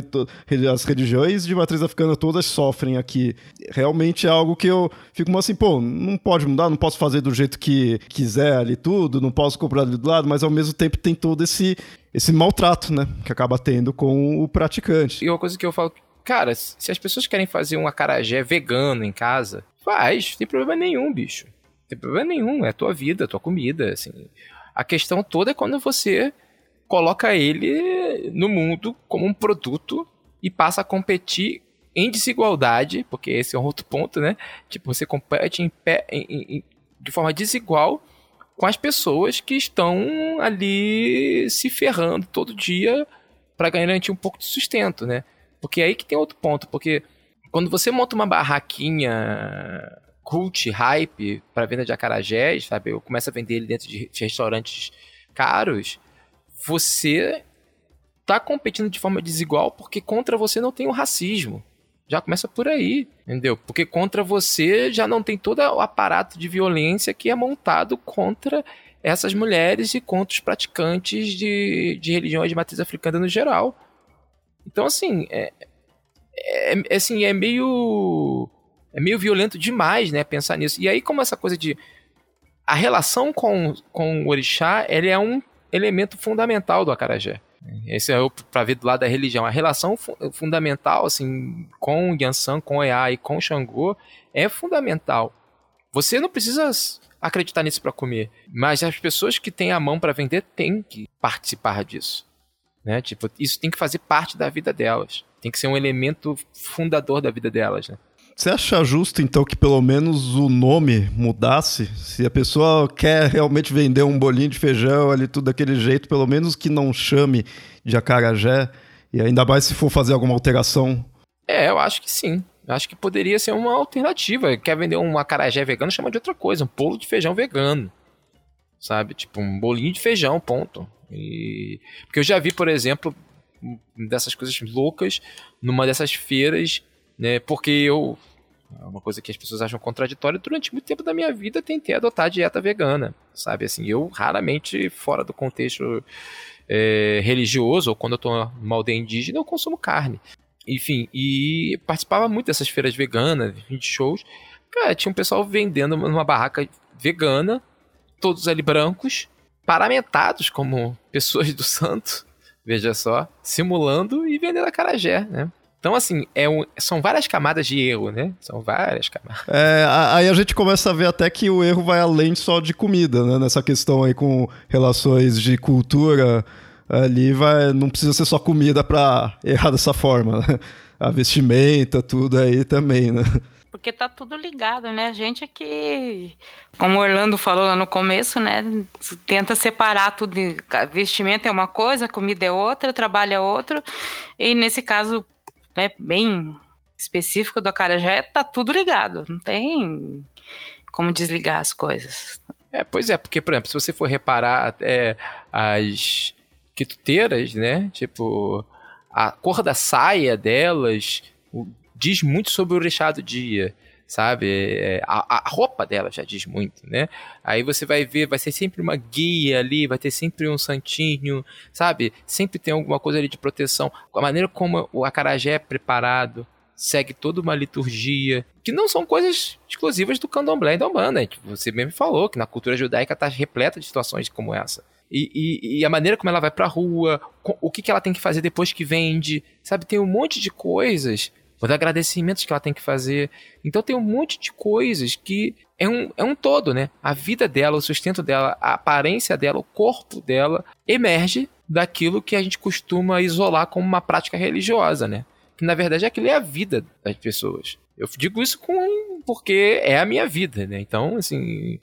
Speaker 1: as religiões de matriz africana todas sofrem aqui. Realmente é algo que eu fico assim, pô, não pode mudar, não posso fazer do jeito que quiser ali tudo, não posso comprar ali do lado, mas ao mesmo tempo tem todo esse, esse maltrato, né? Que acaba tendo com o praticante.
Speaker 2: E uma coisa que eu falo, cara, se as pessoas querem fazer um acarajé vegano em casa, faz, não tem problema nenhum, bicho. Não tem problema nenhum, é a tua vida, a tua comida, assim. A questão toda é quando você coloca ele no mundo como um produto e passa a competir em desigualdade, porque esse é outro ponto, né? Tipo, você compete em pé, em, em, de forma desigual com as pessoas que estão ali se ferrando todo dia para garantir um pouco de sustento, né? Porque é aí que tem outro ponto, porque quando você monta uma barraquinha cult, hype para venda de acarajés, sabe? Eu começo a vender ele dentro de restaurantes caros, você tá competindo de forma desigual porque contra você não tem o racismo. Já começa por aí, entendeu? Porque contra você já não tem todo o aparato de violência que é montado contra essas mulheres e contra os praticantes de, de religiões de matriz africana no geral. Então, assim, é, é, é, assim, é meio é meio violento demais, né, pensar nisso. E aí, como essa coisa de a relação com, com o orixá, ele é um elemento fundamental do acarajé. Esse é para ver do lado da religião. A relação fu fundamental, assim, com Yansan, com Ea e com Xangô é fundamental. Você não precisa acreditar nisso para comer, mas as pessoas que têm a mão para vender têm que participar disso. Né? Tipo, isso tem que fazer parte da vida delas. Tem que ser um elemento fundador da vida delas, né?
Speaker 1: Você acha justo, então, que pelo menos o nome mudasse? Se a pessoa quer realmente vender um bolinho de feijão ali, tudo daquele jeito, pelo menos que não chame de acarajé, e ainda mais se for fazer alguma alteração.
Speaker 2: É, eu acho que sim. Eu acho que poderia ser uma alternativa. Quer vender um acarajé vegano, chama de outra coisa, um bolo de feijão vegano. Sabe? Tipo, um bolinho de feijão, ponto. E... Porque eu já vi, por exemplo, dessas coisas loucas numa dessas feiras, né? Porque eu é uma coisa que as pessoas acham contraditória. Durante muito tempo da minha vida, tentei adotar a dieta vegana, sabe? Assim, eu raramente, fora do contexto é, religioso, ou quando eu tô numa aldeia indígena, eu consumo carne. Enfim, e participava muito dessas feiras veganas, de shows. Cara, tinha um pessoal vendendo numa barraca vegana, todos ali brancos, paramentados como pessoas do santo, veja só, simulando e vendendo a carajé, né? Então, assim, é um, são várias camadas de erro, né? São várias camadas.
Speaker 1: É, aí a gente começa a ver até que o erro vai além só de comida, né? Nessa questão aí com relações de cultura, ali vai, não precisa ser só comida para errar dessa forma, né? A vestimenta, tudo aí também, né?
Speaker 3: Porque tá tudo ligado, né? A gente aqui, como o Orlando falou lá no começo, né? Tenta separar tudo. Vestimento é uma coisa, comida é outra, trabalho é outro. E nesse caso, né, bem específico do acarajé, tá tudo ligado. Não tem como desligar as coisas.
Speaker 2: É, pois é, porque, por exemplo, se você for reparar é, as quituteiras, né? Tipo, a cor da saia delas diz muito sobre o orixá do dia sabe? É, a, a, roupa dela já diz muito, né? Aí você vai ver, vai ser sempre uma guia ali, vai ter sempre um santinho, sabe? Sempre tem alguma coisa ali de proteção. A maneira como o acarajé é preparado, segue toda uma liturgia, que não são coisas exclusivas do candomblé e da umbanda. Você mesmo falou que na cultura judaica está repleta de situações como essa. E, e, e, a maneira como ela vai pra rua, o que, que ela tem que fazer depois que vende, sabe? Tem um monte de coisas os agradecimentos que ela tem que fazer. Então tem um monte de coisas que é um, é um todo, né? A vida dela, o sustento dela, a aparência dela, o corpo dela emerge daquilo que a gente costuma isolar como uma prática religiosa, né? Que na verdade aquilo é a vida das pessoas. Eu digo isso com porque é a minha vida, né? Então, assim,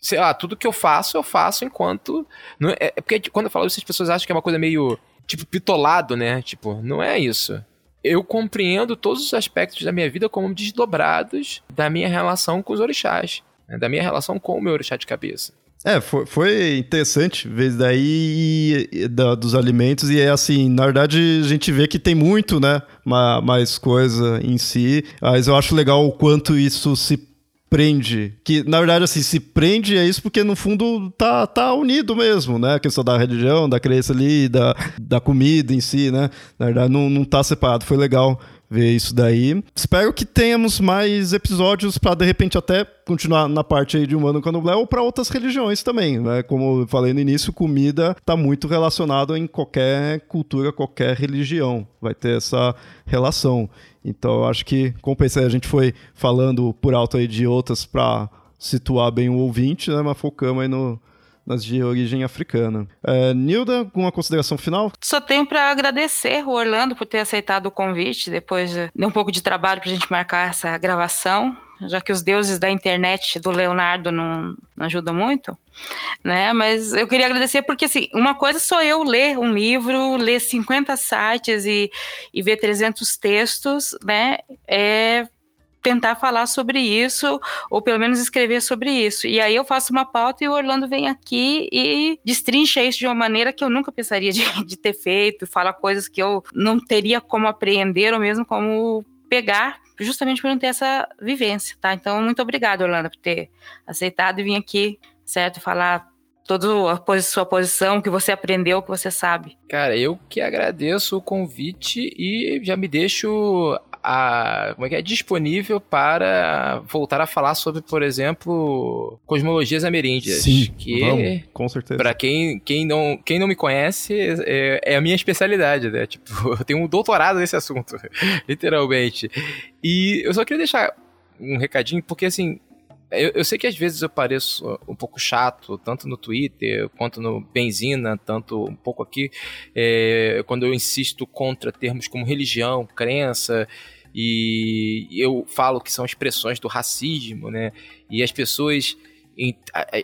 Speaker 2: sei lá, tudo que eu faço, eu faço enquanto. Não é, é porque quando eu falo isso, as pessoas acham que é uma coisa meio, tipo, pitolado, né? Tipo, não é isso eu compreendo todos os aspectos da minha vida como desdobrados da minha relação com os orixás, né? da minha relação com o meu orixá de cabeça.
Speaker 1: É, foi, foi interessante ver daí da, dos alimentos e é assim, na verdade a gente vê que tem muito, né, mais coisa em si, mas eu acho legal o quanto isso se prende. Que, na verdade, assim, se prende é isso porque, no fundo, tá, tá unido mesmo, né? A questão da religião, da crença ali, da, da comida em si, né? Na verdade, não, não tá separado. Foi legal ver isso daí. Espero que tenhamos mais episódios para de repente até continuar na parte aí de humano candomblé ou para outras religiões também, né? Como eu falei no início, comida está muito relacionado em qualquer cultura, qualquer religião. Vai ter essa relação. Então, eu acho que, como pensei, a gente foi falando por alto aí de outras para situar bem o ouvinte, né? Mas focamos aí no, nas de origem africana. É, Nilda, alguma consideração final?
Speaker 3: Só tenho para agradecer o Orlando por ter aceitado o convite, depois de um pouco de trabalho para a gente marcar essa gravação, já que os deuses da internet do Leonardo não, não ajudam muito, né? Mas eu queria agradecer porque, assim, uma coisa sou eu ler um livro, ler 50 sites e, e ver 300 textos, né? É tentar falar sobre isso, ou pelo menos escrever sobre isso. E aí eu faço uma pauta e o Orlando vem aqui e destrincha isso de uma maneira que eu nunca pensaria de, de ter feito, fala coisas que eu não teria como apreender ou mesmo como pegar, justamente por não ter essa vivência, tá? Então, muito obrigado, Orlando, por ter aceitado e vir aqui, certo? Falar toda a sua posição, o que você aprendeu, o que você sabe.
Speaker 2: Cara, eu que agradeço o convite e já me deixo a, como é que é, disponível para voltar a falar sobre, por exemplo, cosmologias ameríndias.
Speaker 1: Sim, que vamos, com certeza.
Speaker 2: Para quem, quem, não, quem não me conhece, é, é, a minha especialidade, né? Tipo, eu tenho um doutorado nesse assunto, literalmente. E eu só queria deixar um recadinho, porque assim, eu, eu, sei que às vezes eu pareço um pouco chato, tanto no Twitter quanto no Benzina, tanto um pouco aqui, é, quando eu insisto contra termos como religião, crença, e eu falo que são expressões do racismo, né? E as pessoas.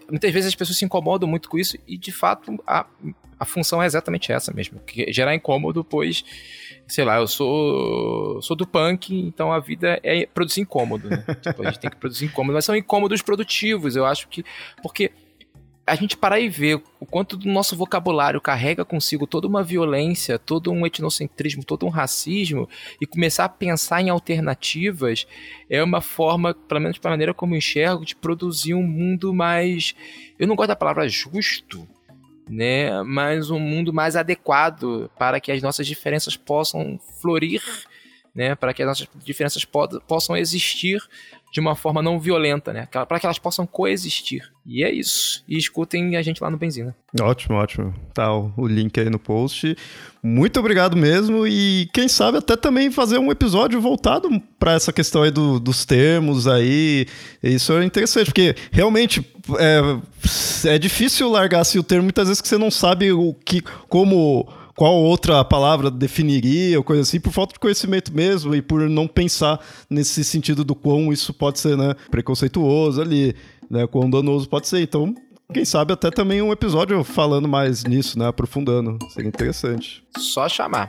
Speaker 2: Muitas vezes as pessoas se incomodam muito com isso, e de fato a, a função é exatamente essa mesmo: gerar incômodo, pois sei lá, eu sou sou do punk, então a vida é produzir incômodo, né? tipo, a gente tem que produzir incômodo, mas são incômodos produtivos, eu acho que porque a gente parar e ver o quanto do nosso vocabulário carrega consigo toda uma violência, todo um etnocentrismo, todo um racismo, e começar a pensar em alternativas é uma forma, pelo menos para a maneira como eu enxergo, de produzir um mundo mais. Eu não gosto da palavra justo, né? Mas um mundo mais adequado para que as nossas diferenças possam florir, né? Para que as nossas diferenças possam existir de uma forma não violenta, né? Para que elas possam coexistir. E é isso. E escutem a gente lá no Benzina.
Speaker 1: Ótimo, ótimo. Tá o link aí no post. Muito obrigado mesmo. E quem sabe até também fazer um episódio voltado para essa questão aí do, dos termos aí. Isso é interessante, porque realmente é, é difícil largar assim, o termo muitas vezes que você não sabe o que, como qual outra palavra definiria, ou coisa assim, por falta de conhecimento mesmo e por não pensar nesse sentido do quão isso pode ser, né, preconceituoso ali, né, quão danoso pode ser. Então, quem sabe até também um episódio falando mais nisso, né, aprofundando. Seria interessante.
Speaker 2: Só chamar.